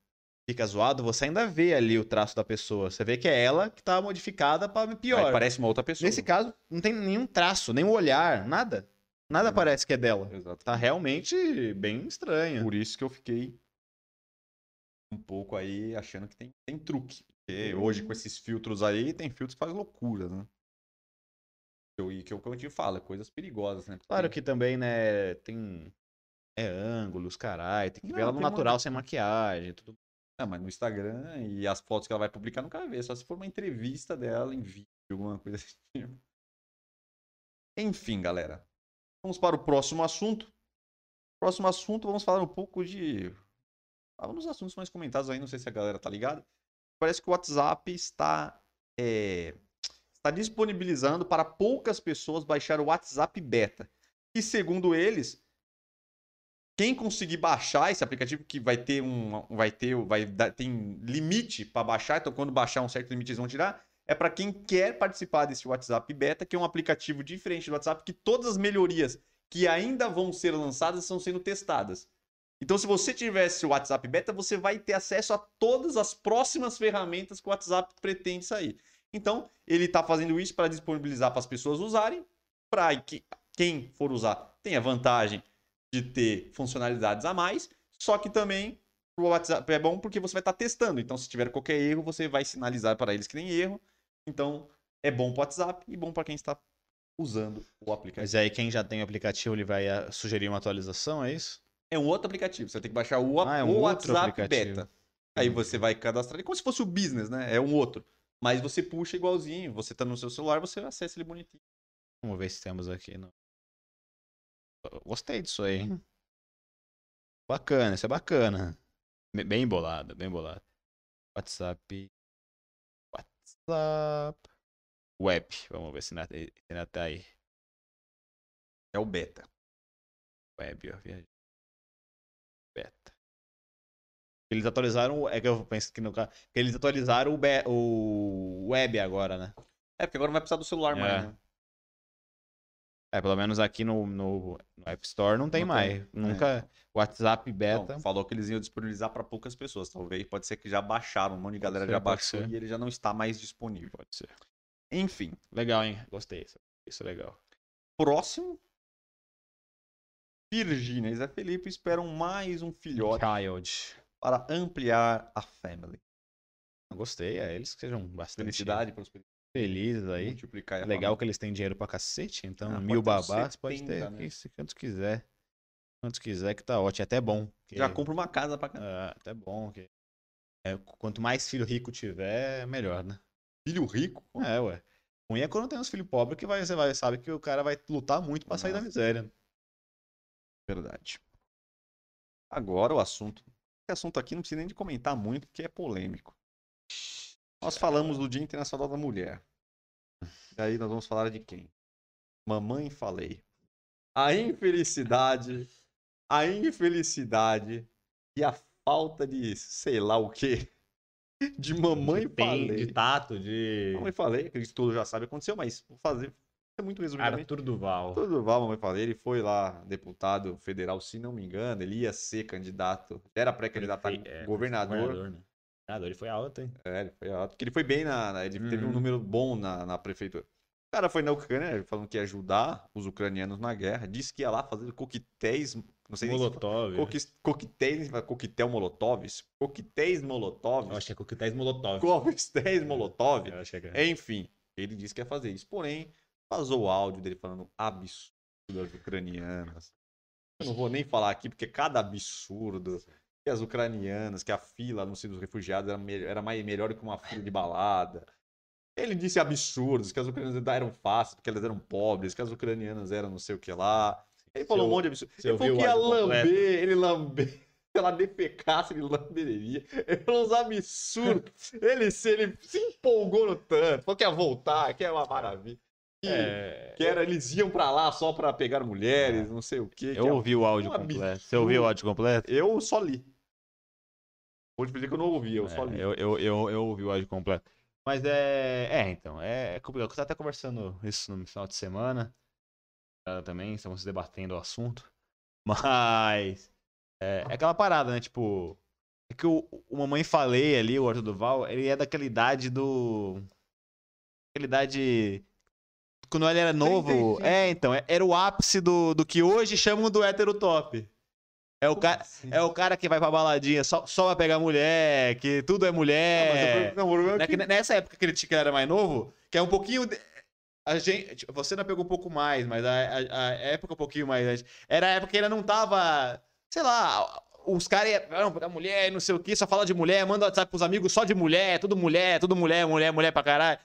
fica zoado, você ainda vê ali o traço da pessoa. Você vê que é ela que tá modificada pra Aí pior. parece uma outra pessoa. Nesse caso, não tem nenhum traço, nem um olhar, nada. Nada Hum. parece que é dela. Exato. Tá realmente bem estranho. Por isso que eu fiquei um pouco aí achando que tem, tem truque. Porque Hum. hoje com esses filtros aí, tem filtros que faz loucura, né? Eu, e que eu, que eu te falo, é coisas perigosas, né? Porque- Claro que também, né, tem é ângulos, caralho, tem que ver Não, ela no tem uma- natural, sem maquiagem, tudo. Ah, mas no Instagram e as fotos que ela vai publicar nunca vê, só se for uma entrevista dela em vídeo, alguma coisa assim. Enfim, galera. Vamos para o próximo assunto. Próximo assunto, vamos falar um pouco de. Nos assuntos mais comentados aí, não sei se a galera tá ligada. Parece que o WhatsApp está, é, está disponibilizando para poucas pessoas baixar o WhatsApp Beta. E segundo eles, quem conseguir baixar esse aplicativo que vai ter um vai ter vai dar, tem limite para baixar, então quando baixar um certo limite eles vão tirar, é para quem quer participar desse WhatsApp Beta, que é um aplicativo diferente do WhatsApp que todas as melhorias que ainda vão ser lançadas estão sendo testadas. Então se você tivesse o WhatsApp Beta, você vai ter acesso a todas as próximas ferramentas que o WhatsApp pretende sair. Então, ele está fazendo isso para disponibilizar para as pessoas usarem, para que quem for usar tenha vantagem de ter funcionalidades a mais, só que também o WhatsApp é bom porque você vai estar testando. Então, se tiver qualquer erro, você vai sinalizar para eles que tem erro. Então, é bom para o WhatsApp e bom para quem está usando o aplicativo. Mas aí quem já tem o aplicativo, ele vai ah, sugerir uma atualização, é isso? É um outro aplicativo. Você tem que baixar o, Ah, é um o WhatsApp aplicativo. Beta. Aí você vai cadastrar ele como se fosse o business, né? É um outro. Mas você puxa igualzinho. Você tá no seu celular, você acessa ele bonitinho. Vamos ver se temos aqui. No... Gostei disso aí. hein? Bacana, isso é bacana. Be- Bem bolado, bem bolado. WhatsApp. WhatsApp. Web. Vamos ver se ainda, se ainda tá aí. É o beta. Web, ó. viajei. Beta. Eles atualizaram. o- É que eu penso que no caso. Eles atualizaram o, be- o web agora, né? É, porque agora não vai precisar do celular É. mais, né? É, pelo menos aqui no, no, no App Store não tem Não tem, mais. Nunca. WhatsApp beta. Não, falou que eles iam disponibilizar para poucas pessoas. Talvez, pode ser que já baixaram. Um monte de galera ser, já baixou e ele já não está mais disponível. Pode ser. Enfim, Legal, hein? Gostei. Isso, é legal. próximo. Virgínia e Zé Felipe esperam mais um filhote Child. para ampliar a family. Gostei, é eles que sejam bastante Felicidade, prosperidade, felizes aí. multiplicar. Legal que eles têm dinheiro pra cacete, então Ah, mil babás pode 70, ter né? quantos quiser. Quantos quiser que tá ótimo. É até bom. que- Já compra uma casa pra cá. é, até bom. Que... é, quanto mais filho rico tiver, melhor, né? Filho rico? É, ué. Ruim é quando tem uns filhos pobres que vai, você vai, sabe que o cara vai lutar muito pra sair da Nossa. miséria. Verdade. Agora o assunto. Esse assunto aqui não precisa nem de comentar muito, porque é polêmico. Nós falamos do Dia Internacional da Mulher. E aí nós vamos falar de quem? Mamãe falei. A infelicidade, a infelicidade e a falta de sei lá o quê. De mamãe falei. de tato, de. Mamãe falei, que todo já sabe aconteceu, mas vou fazer é muito resumidamente. Arthur Duval. Tudo bom, mamãe falei. Ele foi lá, deputado federal, se não me engano. Ele ia ser candidato. Era pré-candidato a é, governador. Governador, né? Governador, ele foi alto, hein? É, ele foi alto. Porque ele foi bem na. na- ele teve um Uhum. número bom na, na prefeitura. O cara foi na Ucrânia, falando que ia ajudar os ucranianos na guerra. Disse que ia lá fazer coquetéis. Não sei se Molotov. Coquis- Coquetéis, coquetel molotovs. Coquetéis molotovs. Eu acho que é coquetéis Molotov. Coquetéis molotov. É. Enfim, ele disse que ia fazer isso. Porém, vazou o áudio dele falando absurdo das ucranianas. Eu não vou nem falar aqui, porque cada absurdo que as ucranianas, que a fila no dos refugiados era, me- era mais, melhor que uma fila de balada. Ele disse absurdos, que as ucranianas eram fáceis, porque elas eram pobres, que as ucranianas eram não sei o que lá. Ele falou um eu- monte de absurdo. Ele falou que ia completo? lamber, ele lamber. Se ela defecasse, ele lamberia. Ele falou uns absurdos. Ele se, ele se empolgou no tanto. Falou que ia voltar, que é uma maravilha. Que, É, que era, eles iam pra lá só pra pegar mulheres, não sei o quê. que eu é- ouvi o áudio um completo. Você ouviu o áudio completo? Eu só li. Vou te dizer que eu não ouvi, eu só É, li. eu, eu, eu, eu ouvi o áudio completo. Mas é. É, então. É, complicado. Eu tava até conversando isso no final de semana. ah, também, estamos debatendo o assunto. Mas. É, é aquela parada, né? Tipo. É que o, o Mamãe Falei ali, o Arthur Duval, ele é daquela idade do. Aquela idade. Quando ele era novo. 35. É, então. é- Era o ápice do, do que hoje chamam do hétero top. É o, cara, assim? é o cara que vai pra baladinha só, só vai pegar mulher, que tudo é Ah, mas mulher. eu- não, problema é que- que ne- Nessa época que ele tinha- que ele era mais novo, que é um pouquinho. de- A gente, tipo, você não pegou um pouco mais, mas a, a- a época um pouquinho mais. Era a época que ainda não tava. Sei lá, os caras iam pegar mulher, não sei o que, só fala de mulher, manda WhatsApp pros amigos só de mulher, tudo mulher, tudo mulher, mulher, mulher pra caralho.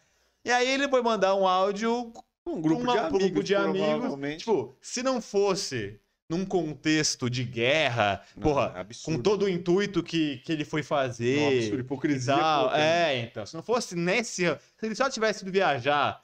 E aí ele foi mandar um áudio um grupo uma- de um amigos, grupo de amigos. Tipo, se não fosse num contexto de guerra, Não, porra, é absurdo. com todo o intuito que, que ele foi fazer. absurda e hipocrisia. pô, É, então. Se não fosse nesse. Se ele só tivesse ido viajar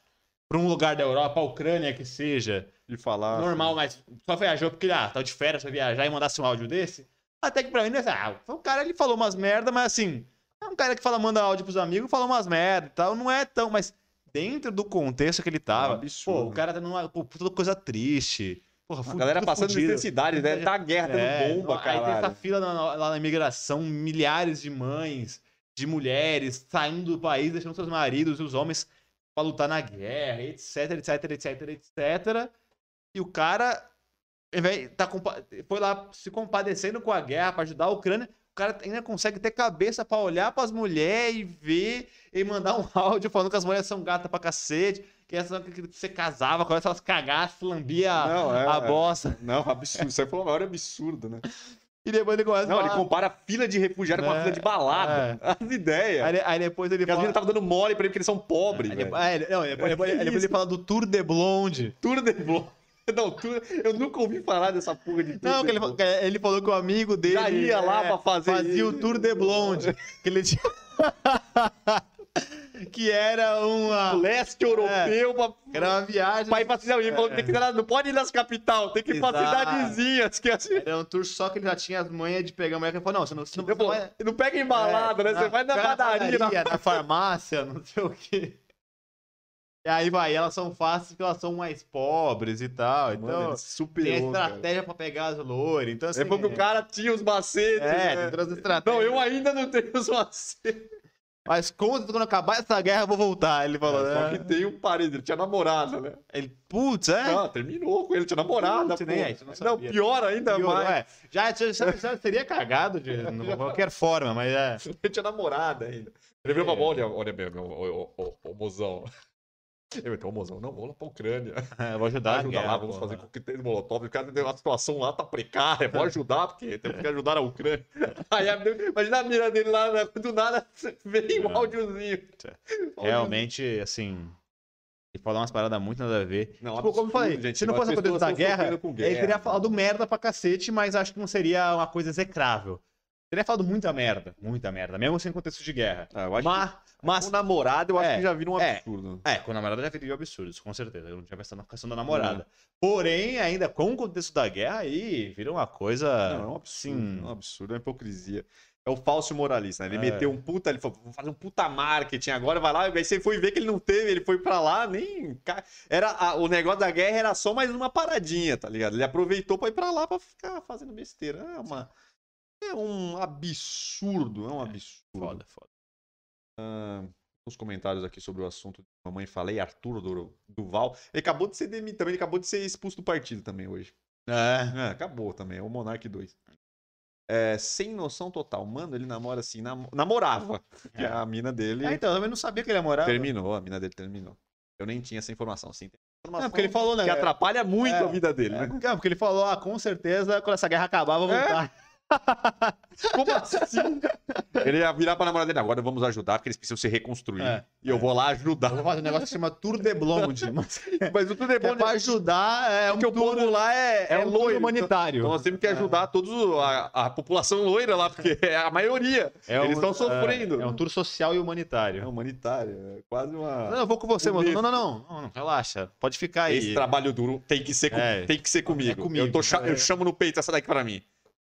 pra um lugar da Europa, a Ucrânia que seja, De falar. normal, mas só viajou porque, ah, tá de férias pra viajar e mandasse um áudio desse. Até que pra mim, né, ah, o cara ele falou umas merda, mas assim, é um cara que fala, manda áudio pros amigos, fala umas merda e tal, não é tão, mas dentro do contexto que ele tava, É um absurdo. pô, o cara tá numa, pô, toda coisa triste. Porra, A galera passando fudido. necessidade, né? Tá a guerra, É, tendo bomba, aí tem essa cara. fila na- lá na imigração, milhares de mães, de mulheres saindo do país, deixando seus maridos e os homens pra lutar na guerra, etc, etc, etc, etc. E o cara tá compa- foi lá se compadecendo com a guerra pra ajudar a Ucrânia. O cara ainda consegue ter cabeça pra olhar pras mulheres e ver e mandar um áudio falando que as mulheres são gatas pra cacete, que essa que você casava, quando elas cagassem, lambia Não, é, a é. bosta. Não, absurdo. Isso aí foi o maior absurdo, né? E depois ele começa Não, a ele falar. compara a fila de refugiados com a É, fila de balada. As ideias. Aí, aí depois ele Porque as fala. meninas estavam dando mole pra ele porque eles são pobres, Aí velho. depois, aí, não, depois, depois- depois ele fala do Tour de Blonde. Tour de Blonde. Não, Tour... eu nunca ouvi falar dessa porra de Não, que ele, falou- que ele falou que o amigo dele. Já ia lá pra fazer Fazia isso. o Tour de Blonde. Que ele tinha. Que era uma. Leste europeu pra... que Era uma viagem. pra ir pra cidade. Ele falou que tem que ir lá- não pode ir nas capital, tem que ir pra cidadezinhas. Que assim... Era um tour só que ele já tinha as manhas de pegar a mulher. Ele falou: não, você não, você não, Ele falou, vai- não pega embalada, né? É, Você vai na padaria. na- na farmácia, não sei o quê. E aí vai, elas são fáceis porque elas são mais pobres e tal. Então, Mano, tem a superou, cara. estratégia pra pegar as loiras. Então, assim, É porque o cara tinha os macetes. É, né? tem todas as estratégias. Não, eu ainda não tenho os macetes. Mas quando, quando acabar essa guerra, eu vou voltar. Ele falou, É, só né? que tem um parede, ele tinha namorada, né? Ele, putz, é? Não, terminou com ele, tinha namorada. Putz, nem é, não não, sabia. pior ainda mais. é. Já, já, já, já seria cagado de qualquer forma, mas é. Ele tinha namorada ainda. Ele virou pra mão, olha, olha meu, meu, ô, ô, ô, ô, mozão. Eu, então, mozão, não, vamos lá pra Ucrânia. Eu vou ajudar. Ajuda a guerra, lá, vamos porra. fazer coquetel molotov. O cara tem uma situação lá, tá precária, vou ajudar, porque temos que ajudar a Ucrânia. Aí, imagina a mira dele lá, né, do nada veio um É. áudiozinho. Realmente, assim. Ele falou umas paradas muito nada a ver. Não, tipo, como eu absurdo, falei, gente, se não fosse a coisa da guerra, com ele guerra. teria falado merda pra cacete, mas acho que não seria uma coisa execrável. Teria falado muita merda, muita merda, mesmo sem contexto de guerra. Ah, Mas, mas Com namorado, eu acho É, que já vira um é. absurdo. É, com a namorada já viria absurdos, com certeza. Eu não tinha pensado na questão da namorada. Porém, ainda com o contexto da guerra, aí vira uma coisa. Não, é um absurdo. Sim. É um absurdo, é uma hipocrisia. É o falso moralista, né? Ele É. meteu um puta, ele falou, vou fazer um puta marketing agora, vai lá, aí você foi ver que ele não teve, ele foi pra lá, nem. Era, a- o negócio da guerra era só mais uma paradinha, tá ligado? Ele aproveitou pra ir pra lá pra ficar fazendo besteira. É uma. É um absurdo, é um absurdo. Foda, foda. Ah, os comentários aqui sobre o assunto de mamãe falei, Arthur Du- Duval. Ele acabou de ser demitido também, ele acabou de ser expulso do partido também hoje. É. É, acabou também, é o Monark 2. É, sem noção total. Mano, ele namora assim, nam- namorava. Que a mina dele Ah, então, eu também não sabia que ele ia morar. terminou, a mina dele terminou. Eu nem tinha essa informação. Tem informação Não, porque ele falou, né? que atrapalha muito É. a vida dele, É, né? não, porque ele falou, ah, com certeza, quando essa guerra acabar, eu vou É? voltar. Como assim? ele ia virar pra namorada dele, agora vamos ajudar, porque eles precisam se reconstruir. É, e eu vou lá Eu ajudar. vou fazer um negócio que chama Tour de Blonde. Mas Mas o tudo é é bom, pra né? ajudar, é um Porque o tour, povo lá é, é é um tour loiro. humanitário. Então nós temos que ajudar todos o- a, a população loira lá, porque é a maioria. É Eles um- estão sofrendo. É, é um tour social e É humanitário. humanitário, é quase uma. Não, eu vou com você, Um mano. Não, não, não, não, não, Relaxa. Pode ficar aí. Esse trabalho duro tem que ser, com- É. tem que ser comigo. comigo, eu, tô é. eu chamo no peito essa daqui pra mim.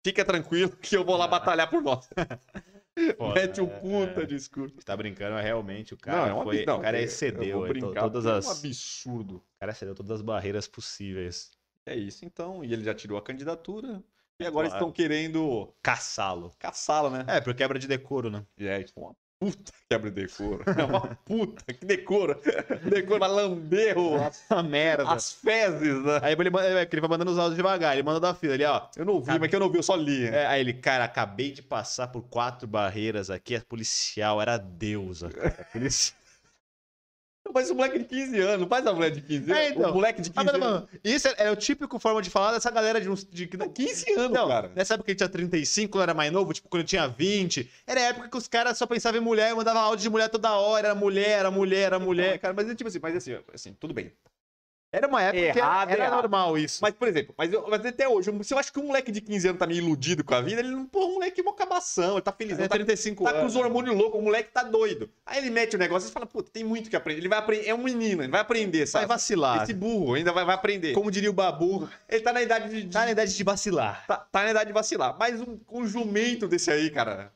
Fica tranquilo que eu vou lá batalhar por nós. Foda, Mete um é, puta é. discurso. Tá brincando, é realmente o cara não, é um foi. Não, o cara excedeu, é, to- brincar, todas as, É um absurdo. o cara excedeu todas as barreiras possíveis. É isso então. E ele já tirou a candidatura. E agora Claro. estão querendo Caçá-lo. caçá-lo, né? É, por quebra de decoro, né? É tipo uma puta quebra de decoro. É uma puta que decora. Decora, vai lamber Uma merda. as fezes, né? Aí ele, manda- é, que ele vai mandando os áudios devagar, ele manda da fila, ele, ó. Eu não ouvi, mas que eu não ouvi, eu só li. É, aí ele, cara, acabei de passar por quatro barreiras aqui, a policial era deusa, cara. Policial. Mas o moleque de 15 anos, não faz a mulher de 15 anos. É, então. O moleque de 15 Ah, mas, anos. mano, isso é, é o típico forma de falar dessa galera de uns. De, de, 15 anos, Não, cara. nessa época ele tinha 35, quando era mais novo, tipo, quando ele tinha 20. Era a época que os caras só pensavam em mulher, mandava áudio de mulher toda hora, era mulher, era mulher, era mulher. Mulher, cara, mas é tipo assim, mas assim, assim, tudo bem. Era uma época que Errado, era, era errado. normal isso. Mas, por exemplo, mas, eu- mas até hoje, se eu acho que um moleque de 15 anos tá meio iludido com a vida, ele não, pô, um moleque é uma cabação, ele tá feliz, é tá, 35 tá anos. com os hormônios loucos, o moleque tá doido. Aí ele mete o negócio e fala, puta, tem muito que aprender. Ele vai aprender, é um menino, ele vai aprender, Vai sabe? vacilar. Esse burro ainda vai, vai aprender. Como diria o Babu, Ele tá na idade de. de- tá na idade de vacilar. tá, tá na idade de vacilar. Mas um, um jumento desse aí, cara.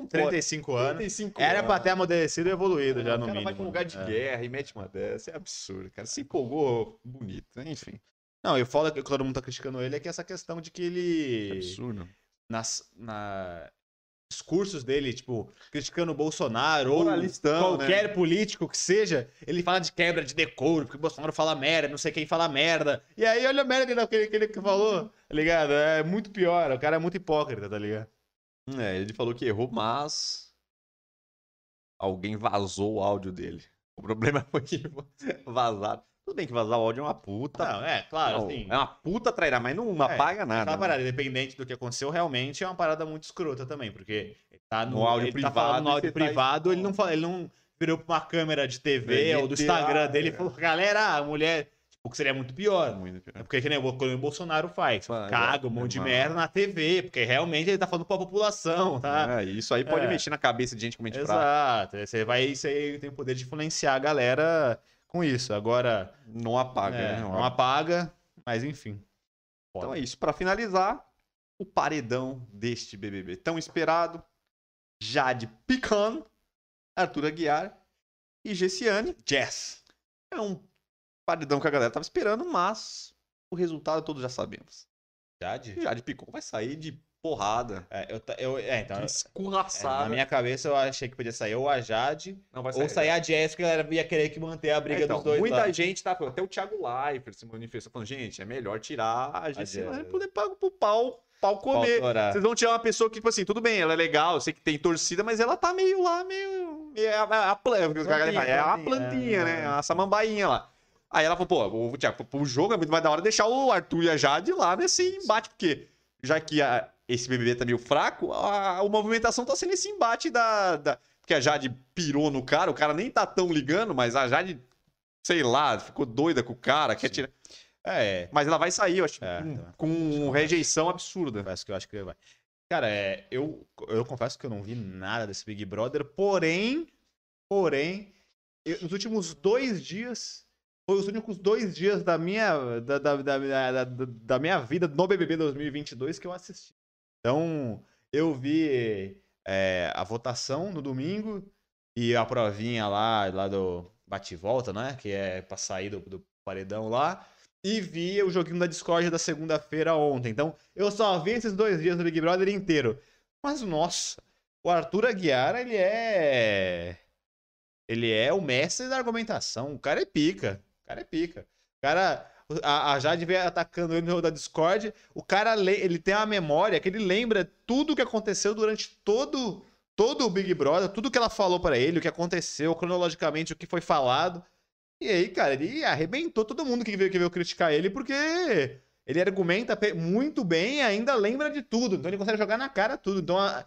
Não pode. 35 anos. 35 Era anos. pra ter amadurecido e evoluído já o no cara mínimo. vai pra um lugar de É. guerra e mete uma dessa. É absurdo, cara. Se empolgou bonito, né? enfim. Não, e o foda que todo mundo tá criticando ele é que essa questão de que É ele. absurdo. nas na discursos dele, tipo, criticando o Bolsonaro ou Moralistão, qualquer político que seja, ele fala de quebra de decoro, porque o Bolsonaro fala merda, não sei quem fala merda. E aí, olha a merda que ele, que ele que falou, tá ligado? É muito pior, o cara é muito hipócrita, tá ligado? É, ele falou que errou, mas alguém vazou o áudio dele. O problema foi que vazaram. Tudo bem que vazar o áudio é uma puta. Não, é, claro, Não, assim. É uma puta trairá, mas não apaga nada. Aquela né? parada, independente do que aconteceu, realmente é uma parada muito escrota também, porque ele tá no, No áudio ele privado, tá no áudio você tá privado, ele não fala, ele não virou pra uma câmera de TV Ele ou do Instagram dele e é. falou, galera, a mulher, tipo, que seria muito pior. Muito pior. É porque que nem o o Bolsonaro faz, Faz, caga um monte de merda na TV, porque realmente ele tá falando pra população, tá? É, isso aí pode É. mexer na cabeça de gente com mente fraca. Exato, você vai, você tem o poder de influenciar a galera com isso. Agora, Não apaga, é, né? não apaga, mas enfim. Então é isso. Pra finalizar, o paredão deste BBB tão esperado. Jade Pican, Arthur Aguiar e Gessiane. Jess. É um paredão que a galera tava esperando, mas o resultado todos já sabemos. Jade? Jade Picon vai sair de porrada. É, eu, eu, é, então, é, escorraçada. na minha cabeça eu achei que podia sair ou a Jade Não vai ou sair a que ela ia querer que manter a briga então, dos dois muita lá. gente tá até o Thiago Leifert se manifestou falando, gente, é melhor tirar a Jade. pra poder pagar pro pau, pau comer. Vocês vão tirar uma pessoa que, tipo assim, tudo bem, ela é legal, eu sei que tem torcida, mas ela tá meio lá, meio. meio- É a, a, planta, é a Plantinha, plantinha, é. né? A samambainha lá. Aí ela falou, pô, o, Thiago, pro jogo é muito mais da hora deixar o Arthur e a Jade lá nesse embate, porque já que a- esse BBB tá meio fraco, a, a movimentação tá sendo esse embate da, da. Porque a Jade pirou no cara, o cara nem tá tão ligando, mas a Jade, sei lá, ficou doida com o cara, quer Sim. tirar. É, Mas ela vai sair, eu acho, É, com, com rejeição absurda. confesso que eu acho que vai. Cara, é, eu, eu confesso que eu não vi nada desse Big Brother, porém, porém, eu- nos últimos dois dias, foi os únicos dois dias da minha, da, da, da, da, minha vida no BBB 2022 que eu assisti. Então, eu vi é, a votação no domingo e a provinha lá, lá do bate-volta, né? Que é pra sair do, do paredão lá. E vi o joguinho da Discord da segunda-feira ontem. Então, eu só vi esses dois dias do Big Brother inteiro. Mas, nossa, o Arthur Aguiar, ele é. Ele é o mestre da argumentação. O cara é pica. Cara é pica. O cara. A, a Jade veio atacando ele no jogo da Discord. O cara le- ele tem uma memória que ele lembra tudo o que aconteceu durante todo, todo o Big Brother, tudo que ela falou pra ele, o que aconteceu, cronologicamente, o que foi falado. E aí, cara, ele arrebentou todo mundo que veio, que veio criticar ele, porque ele argumenta muito bem e ainda lembra de tudo. Então ele consegue jogar na cara tudo. Então a-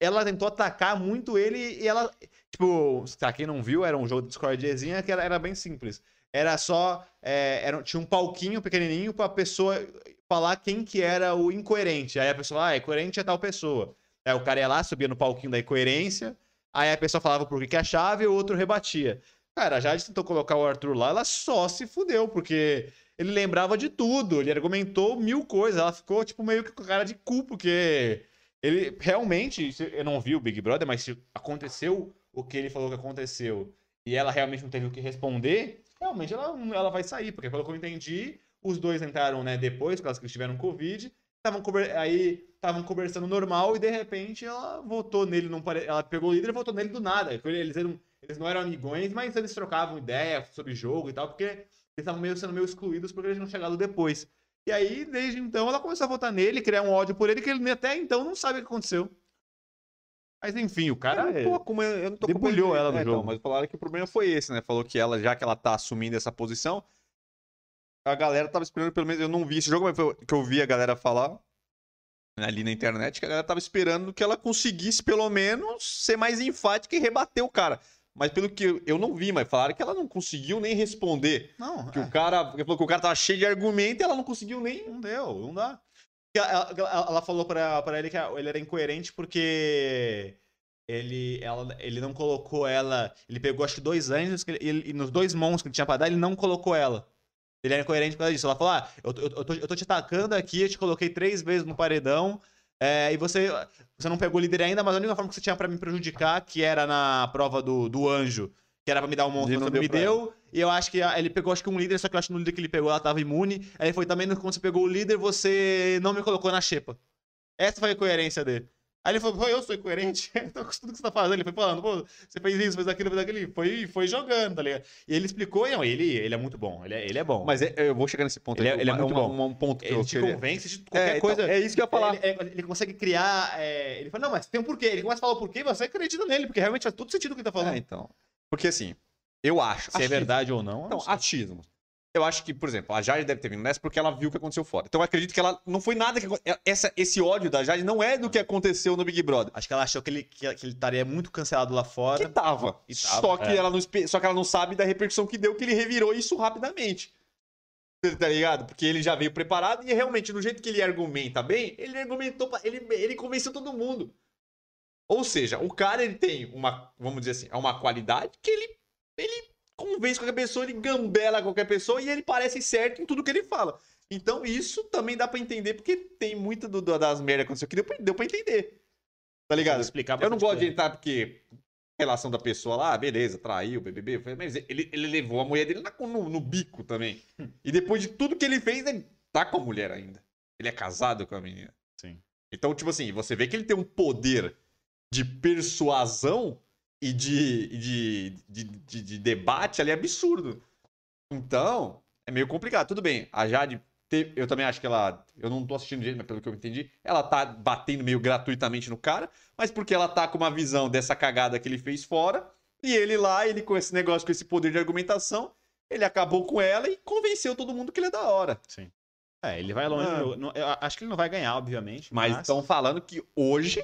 ela tentou atacar muito ele e ela. Tipo, pra quem não viu, era um jogo de Discordzinha que era, era bem simples. Era só. é, era, tinha um palquinho pequenininho pra pessoa falar quem que era o incoerente. Aí a pessoa, ah, incoerente é tal pessoa. Aí o cara ia lá, subia no palquinho da incoerência. Aí a pessoa falava por que que achava e o outro rebatia. Cara, a Jade tentou colocar o Arthur lá, ela só se fudeu, porque ele lembrava de tudo, ele argumentou mil coisas, ela ficou, tipo, meio que com cara de cu, porque ele realmente, eu não vi o Big Brother, mas se aconteceu o que ele falou que aconteceu e ela realmente não teve o que responder, realmente ela, ela vai sair, porque pelo que eu entendi, os dois entraram, né, depois, por causa que eles tiveram Covid, estavam aí estavam conversando normal e de repente ela votou nele, não pare... ela pegou o líder e votou nele do nada. Eles, eram, eles não eram amigões, mas eles trocavam ideia sobre jogo e tal, porque eles estavam meio sendo meio excluídos porque eles tinham chegado depois. E aí, desde então, ela começou a votar nele, criar um ódio por ele, que ele até então não sabe o que aconteceu. Mas enfim, o cara. eu, não tô como- eu não tô debulhou ela no é, então, jogo. mas falaram que o problema foi esse, né? Falou que ela, já que ela tá assumindo essa posição, a galera tava esperando, pelo menos, eu não vi esse jogo, mas foi que eu vi a galera falar né, ali na internet, que a galera tava esperando que ela conseguisse, pelo menos, ser mais enfática e rebater o cara. Mas pelo que eu, eu não vi, mas falaram que ela não conseguiu nem responder. Não, Que é. o cara. Falou que o cara tava cheio de argumento e ela não conseguiu nem. Não deu, não dá. Ela, ela- falou pra, pra ele que ele era incoerente porque ele, ela, ele não colocou ela. Ele pegou acho que dois anjos que ele- e nos dois mãos que ele tinha pra dar, ele não colocou ela. Ele era incoerente por causa disso. Ela falou: Ah, eu, tô- eu, tô, eu tô te atacando aqui, eu te coloquei três vezes no paredão. é, e você, você não pegou o líder ainda, mas a única forma que você tinha pra me prejudicar, que era na prova do, do anjo, que era pra me dar um monstro, você não deu me deu. E eu acho que a- ele pegou acho que um líder, só que eu acho que no líder que ele pegou ela tava imune. Aí foi também quando você pegou o líder, você não me colocou na xepa. Essa foi a coerência dele. Aí ele falou, eu sou incoerente. então, com tudo que você tá fazendo, ele foi falando, pô, você fez isso, fez aquilo, fez aquilo. Foi, foi jogando, tá ligado? E ele explicou, e não, ele, ele é muito bom. Ele é, ele é bom. Mas é- eu vou chegar nesse ponto Ele aí, é- ele é muito bom. Um ponto que ele eu te queria- convence de É, qualquer então, coisa. é isso que eu ia falar. Ele, ele- ele consegue criar. é, ele fala, não, mas tem um porquê. Ele começa a falar o porquê, você acredita nele, porque realmente faz todo sentido o que ele tá falando. É, então. Porque assim, Eu acho. Se é Achismo. verdade ou não. Então, não achismo. Eu acho que, por exemplo, a Jade deve ter vindo nessa porque ela viu o que aconteceu fora. Então eu acredito que ela não foi nada que acon- essa esse ódio da Jade não é do que aconteceu no Big Brother. Acho que ela achou que ele, que, que ele estaria muito cancelado lá fora. Que tava. E tava, só que é. ela não só que ela não sabe da repercussão que deu que ele revirou isso rapidamente. Tá ligado? Porque ele já veio preparado e realmente no jeito que ele argumenta bem, ele argumentou, ele ele convenceu todo mundo. Ou seja, o cara ele tem uma, vamos dizer assim, é uma qualidade que ele ele convence qualquer pessoa, ele gambela qualquer pessoa e ele parece certo em tudo que ele fala. Então isso também dá pra entender porque tem muito do- do- das merdas que aconteceu que deu pra, deu pra entender. Tá ligado? explicar Eu não gosto de entrar porque relação da pessoa lá, beleza, traiu, BBB, mas ele, ele levou a mulher dele na- no, no bico também. E depois de tudo que ele fez, ele tá com a mulher ainda. Ele é casado com a menina. Sim. Então, tipo assim, você vê que ele tem um poder de persuasão e de, de, de, de- de debate ali absurdo. Então, é meio complicado. Tudo bem, a Jade, eu também acho que ela. Eu não tô assistindo direito, mas pelo que eu entendi, ela tá batendo meio gratuitamente no cara, mas porque ela tá com uma visão dessa cagada que ele fez fora, e ele lá, ele com esse negócio, com esse poder de argumentação, ele acabou com ela e convenceu todo mundo que ele é da hora. Sim. É, ele vai longe. Ah. no- no- eu acho que ele não vai ganhar, obviamente. Mas Mas, estão falando que hoje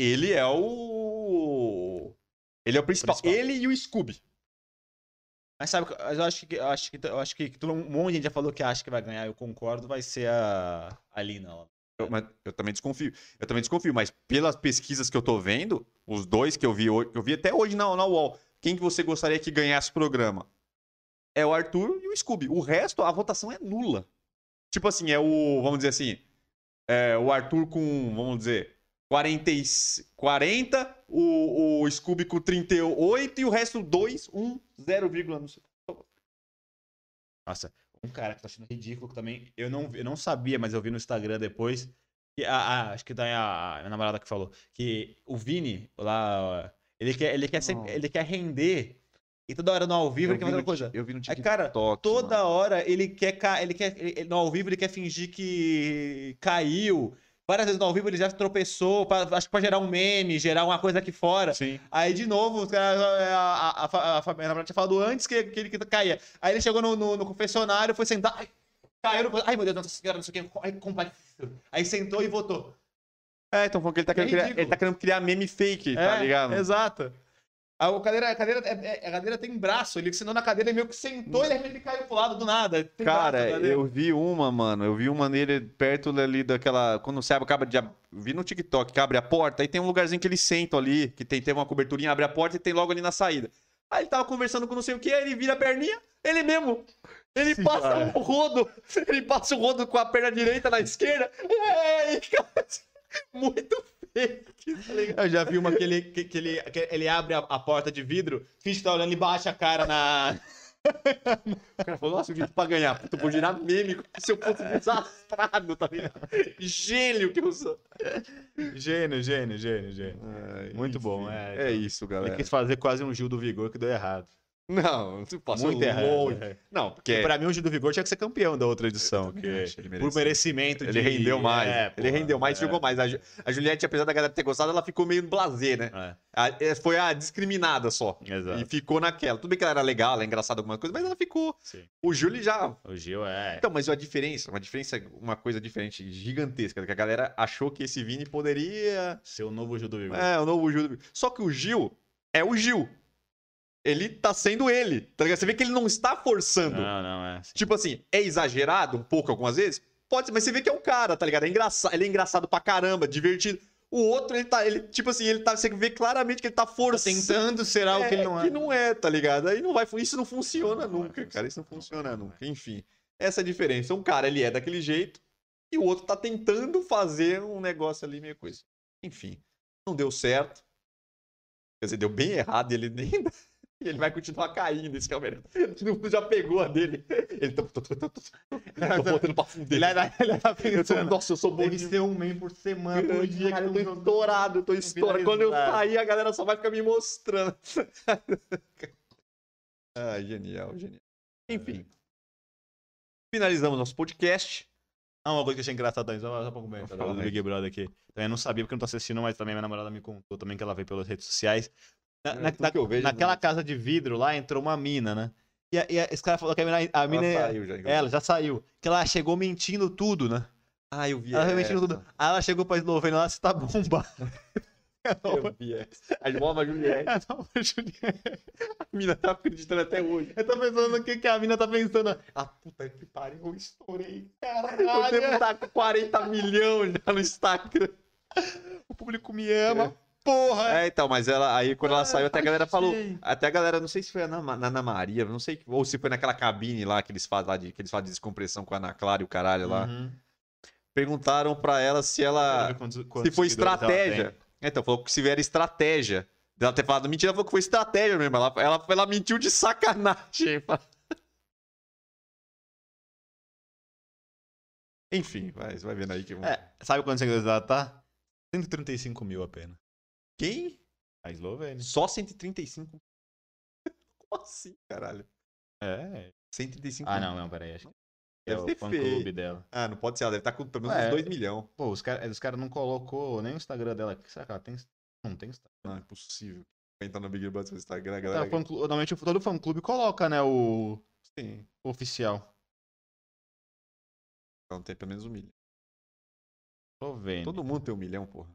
ele é o. Ele é o principal. Principal. Ele e o Scooby. mas sabe, mas eu acho que eu acho que eu acho que todo um monte de gente já falou que acha que vai ganhar, eu concordo, vai ser a, a Lina lá. Eu, mas eu também desconfio. Eu também desconfio, mas pelas pesquisas que eu tô vendo, os dois que eu vi hoje, eu vi até hoje na, na UOL, quem que você gostaria que ganhasse o programa? É o Arthur e o Scooby. O resto, a votação é nula. Tipo assim, é o. Vamos dizer assim. É o Arthur com, vamos dizer, 40, e- 40 o, o Scooby com 38 e o resto 2, 1, 0, não sei. Nossa, um cara que tá achando ridículo também. Eu não, eu não sabia, mas eu vi no Instagram depois. Que a, a- acho que daí a, a minha namorada que falou. Que o Vini, lá, ele quer, ele quer, sempre, ele quer render. E toda hora no ao vivo ele quer fazer uma coisa. Eu vi no Aí, TikTok. cara, toda mano. hora ele quer, ele quer ele- no ao vivo ele quer fingir que caiu. Várias vezes no ao vivo ele já tropeçou, pra, acho que pra gerar um meme, gerar uma coisa aqui fora. Sim. Aí, de novo, os caras- a, a, a, a, Fabiana tinha falado antes que, que ele caía. Aí ele chegou no, no, no confessionário, foi sentar. Ai, caiu. no- Ai, meu Deus, nossa senhora, não sei o que. Ai, compadecido. Aí sentou e votou. É, então falando que ele tá, querendo criar, ele tá querendo criar meme fake, tá É, ligado? Exato. A cadeira, a, cadeira, é- é- a cadeira tem braço, ele sentou na cadeira e meio que sentou e ele caiu pro lado do nada. Tem Cara, eu vi uma, mano. Eu vi uma nele perto ali daquela. Quando você abre, acaba de. Vi no TikTok que abre a porta, aí tem um lugarzinho que eles sentam ali, que tem, tem uma coberturinha, abre a porta e tem logo ali na saída. Aí ele tava conversando com não sei o que, aí ele vira a perninha, ele mesmo. Ele Sim, passa cara. o rodo, ele passa o rodo com a perna direita na esquerda. É, e, cara, muito? Eu já vi uma que ele, que, que ele, que ele abre a, a porta de vidro, finge que tá olhando e baixa a cara na. O cara falou, nossa, eu vim pra ganhar. Puta, vou girar meme como se eu fosse desastrado, tá ligado? Gênio que eu sou. Gênio, gênio, gênio, gênio. Muito Enfim, bom, é, É então. isso, Ele galera. quis fazer quase um Gil do Vigor que deu errado. Não, não passou Muito errado. longe. é. Não, porque pra mim o Gil do Vigor tinha que ser campeão da outra edição. Que, acho, por merecimento de... ele rendeu mais. É, ele pô, rendeu mais e é, jogou mais. A, Ju- a Juliette, apesar da galera ter gostado, ela ficou meio blasé, né? É, A- é, foi a discriminada só. exato. E ficou naquela. Tudo bem que ela era legal, ela é engraçada alguma coisa, mas ela ficou. Sim. O Júlio já. O Gil é... Então, mas a diferença, uma diferença, uma coisa diferente, gigantesca, que a galera achou que esse Vini poderia. Ser o novo Gil do Vigor. É, o novo Gil. Só que o Gil é o Gil. Ele tá sendo ele, tá ligado? Você vê que ele não está forçando. Não, não, é. sim. Tipo assim, é exagerado um pouco algumas vezes? Pode ser, mas você vê que é um cara, tá ligado? É engraçado, ele é engraçado pra caramba, divertido. O outro, ele tá, ele, tipo assim, ele tá, você vê claramente que ele tá Tá forçando. tentando ser algo que ele não é. Que não é, tá ligado? Aí não vai, isso não funciona Não, não nunca, funcionar. cara. Isso não funciona Não nunca. Enfim, essa é a diferença. Um cara, ele é daquele jeito e o outro tá tentando fazer um negócio ali, meio coisa. Enfim, não deu certo. Quer dizer, deu bem errado e ele nem. E ele vai continuar caindo, esse que é o melhor. Todo mundo já pegou a dele. Ele tá. Tô, botando pra fundo dele. Ele, é- ele tá Eu tô, pensando... nossa, eu sou bom Deve de ser um meme por semana, por dia. Cara, eu tô eu estourado, eu tô estourado. Quando eu sair, a galera só vai ficar me mostrando. ah, genial, genial. Enfim. Finalizamos nosso podcast. Ah, uma coisa que eu achei engraçada também, só, pra comentar, do. Big Brother aqui. Também não sabia porque eu não tô assistindo, mas também minha namorada me contou também que ela veio pelas redes sociais. Na, É, na- na- vejo naquela no- casa de vidro lá entrou uma mina, né? E, a- e a- esse cara falou que a mina, a mina Ela é- saiu já. ela já saiu. Que ela chegou mentindo tudo, né? Ah, eu vi Ela foi mentindo essa. tudo. Aí ela chegou pra Eslovênia lá, você tá bomba. Eu vi essa. A nova Juliette. A nova Juliette. A mina tá acreditando até hoje. Eu tô pensando no que, que a mina tá pensando. Ah, puta que pariu, eu estourei. Eu devo Caralho. estar com 40 milhões já no Instagram. O público me ama. Porra. É, então, mas ela, aí quando ela Ah, saiu, até a galera falou. Até a galera, não sei se foi na Ana Maria, não sei, ou se foi naquela cabine lá que eles fazem lá de, que eles fazem de descompressão com a Ana Clara e o caralho lá. Uhum. Perguntaram pra ela se ela. Ver quantos- se quantos foi estratégia. tem. Então, falou que se vier estratégia. Ela ter falado mentira, ela falou que foi estratégia mesmo. Ela, ela, ela mentiu de sacanagem. Enfim, vai, vai vendo aí que. É, sabe quantos seguidores ela tá? 135 mil apenas. Quem? A Eslovênia. Só 135. Como assim, caralho? É. 135 Ah, não, não, peraí. Acho que é o fã feio. clube dela. Ah, não pode ser. Ela deve estar com pelo menos É. uns 2 milhões. Pô, os caras os cara não colocou nem o Instagram dela. Será que ela tem? Não tem Instagram. Não, é possível. Quem tá no Big Brother no Instagram, a galera. Tá, fã clu- Normalmente todo fã clube coloca, né, o Sim. o oficial. Então tem pelo menos um milhão. Eslovênia. Todo mundo tem um milhão, porra.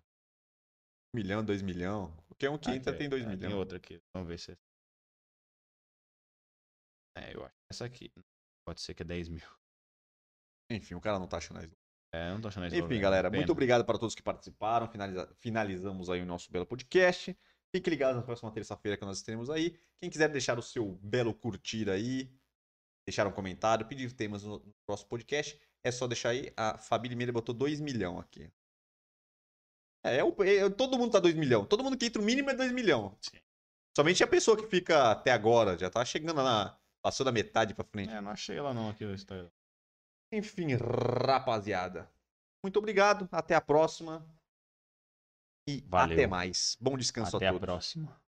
Milhão, dois milhão. Qualquer um que Ah, entra aqui, tem dois é, Tem milhões. outra aqui. Vamos ver se é. É, eu acho essa aqui. Pode ser que é 10 mil. Enfim, o cara não tá achando isso. É, não tô achando isso. Enfim, galera, muito obrigado para todos que participaram. Finaliza- Finalizamos aí o nosso belo podcast. Fique ligado na próxima terça-feira que nós teremos aí. Quem quiser deixar o seu belo curtir aí, deixar um comentário, pedir temas no próximo podcast, é só deixar aí. A Fabi Limeira botou 2 milhões aqui. É, é o- é- todo mundo tá 2 milhões. Todo mundo que entra o mínimo é 2 milhões. Sim. Somente a pessoa que fica até agora, já tá chegando na. Passou da metade pra frente. É, não achei ela não aqui no Instagram. Enfim, rapaziada. Muito obrigado. Até a próxima. E Valeu. até mais. Bom descanso Até a a todos. próxima.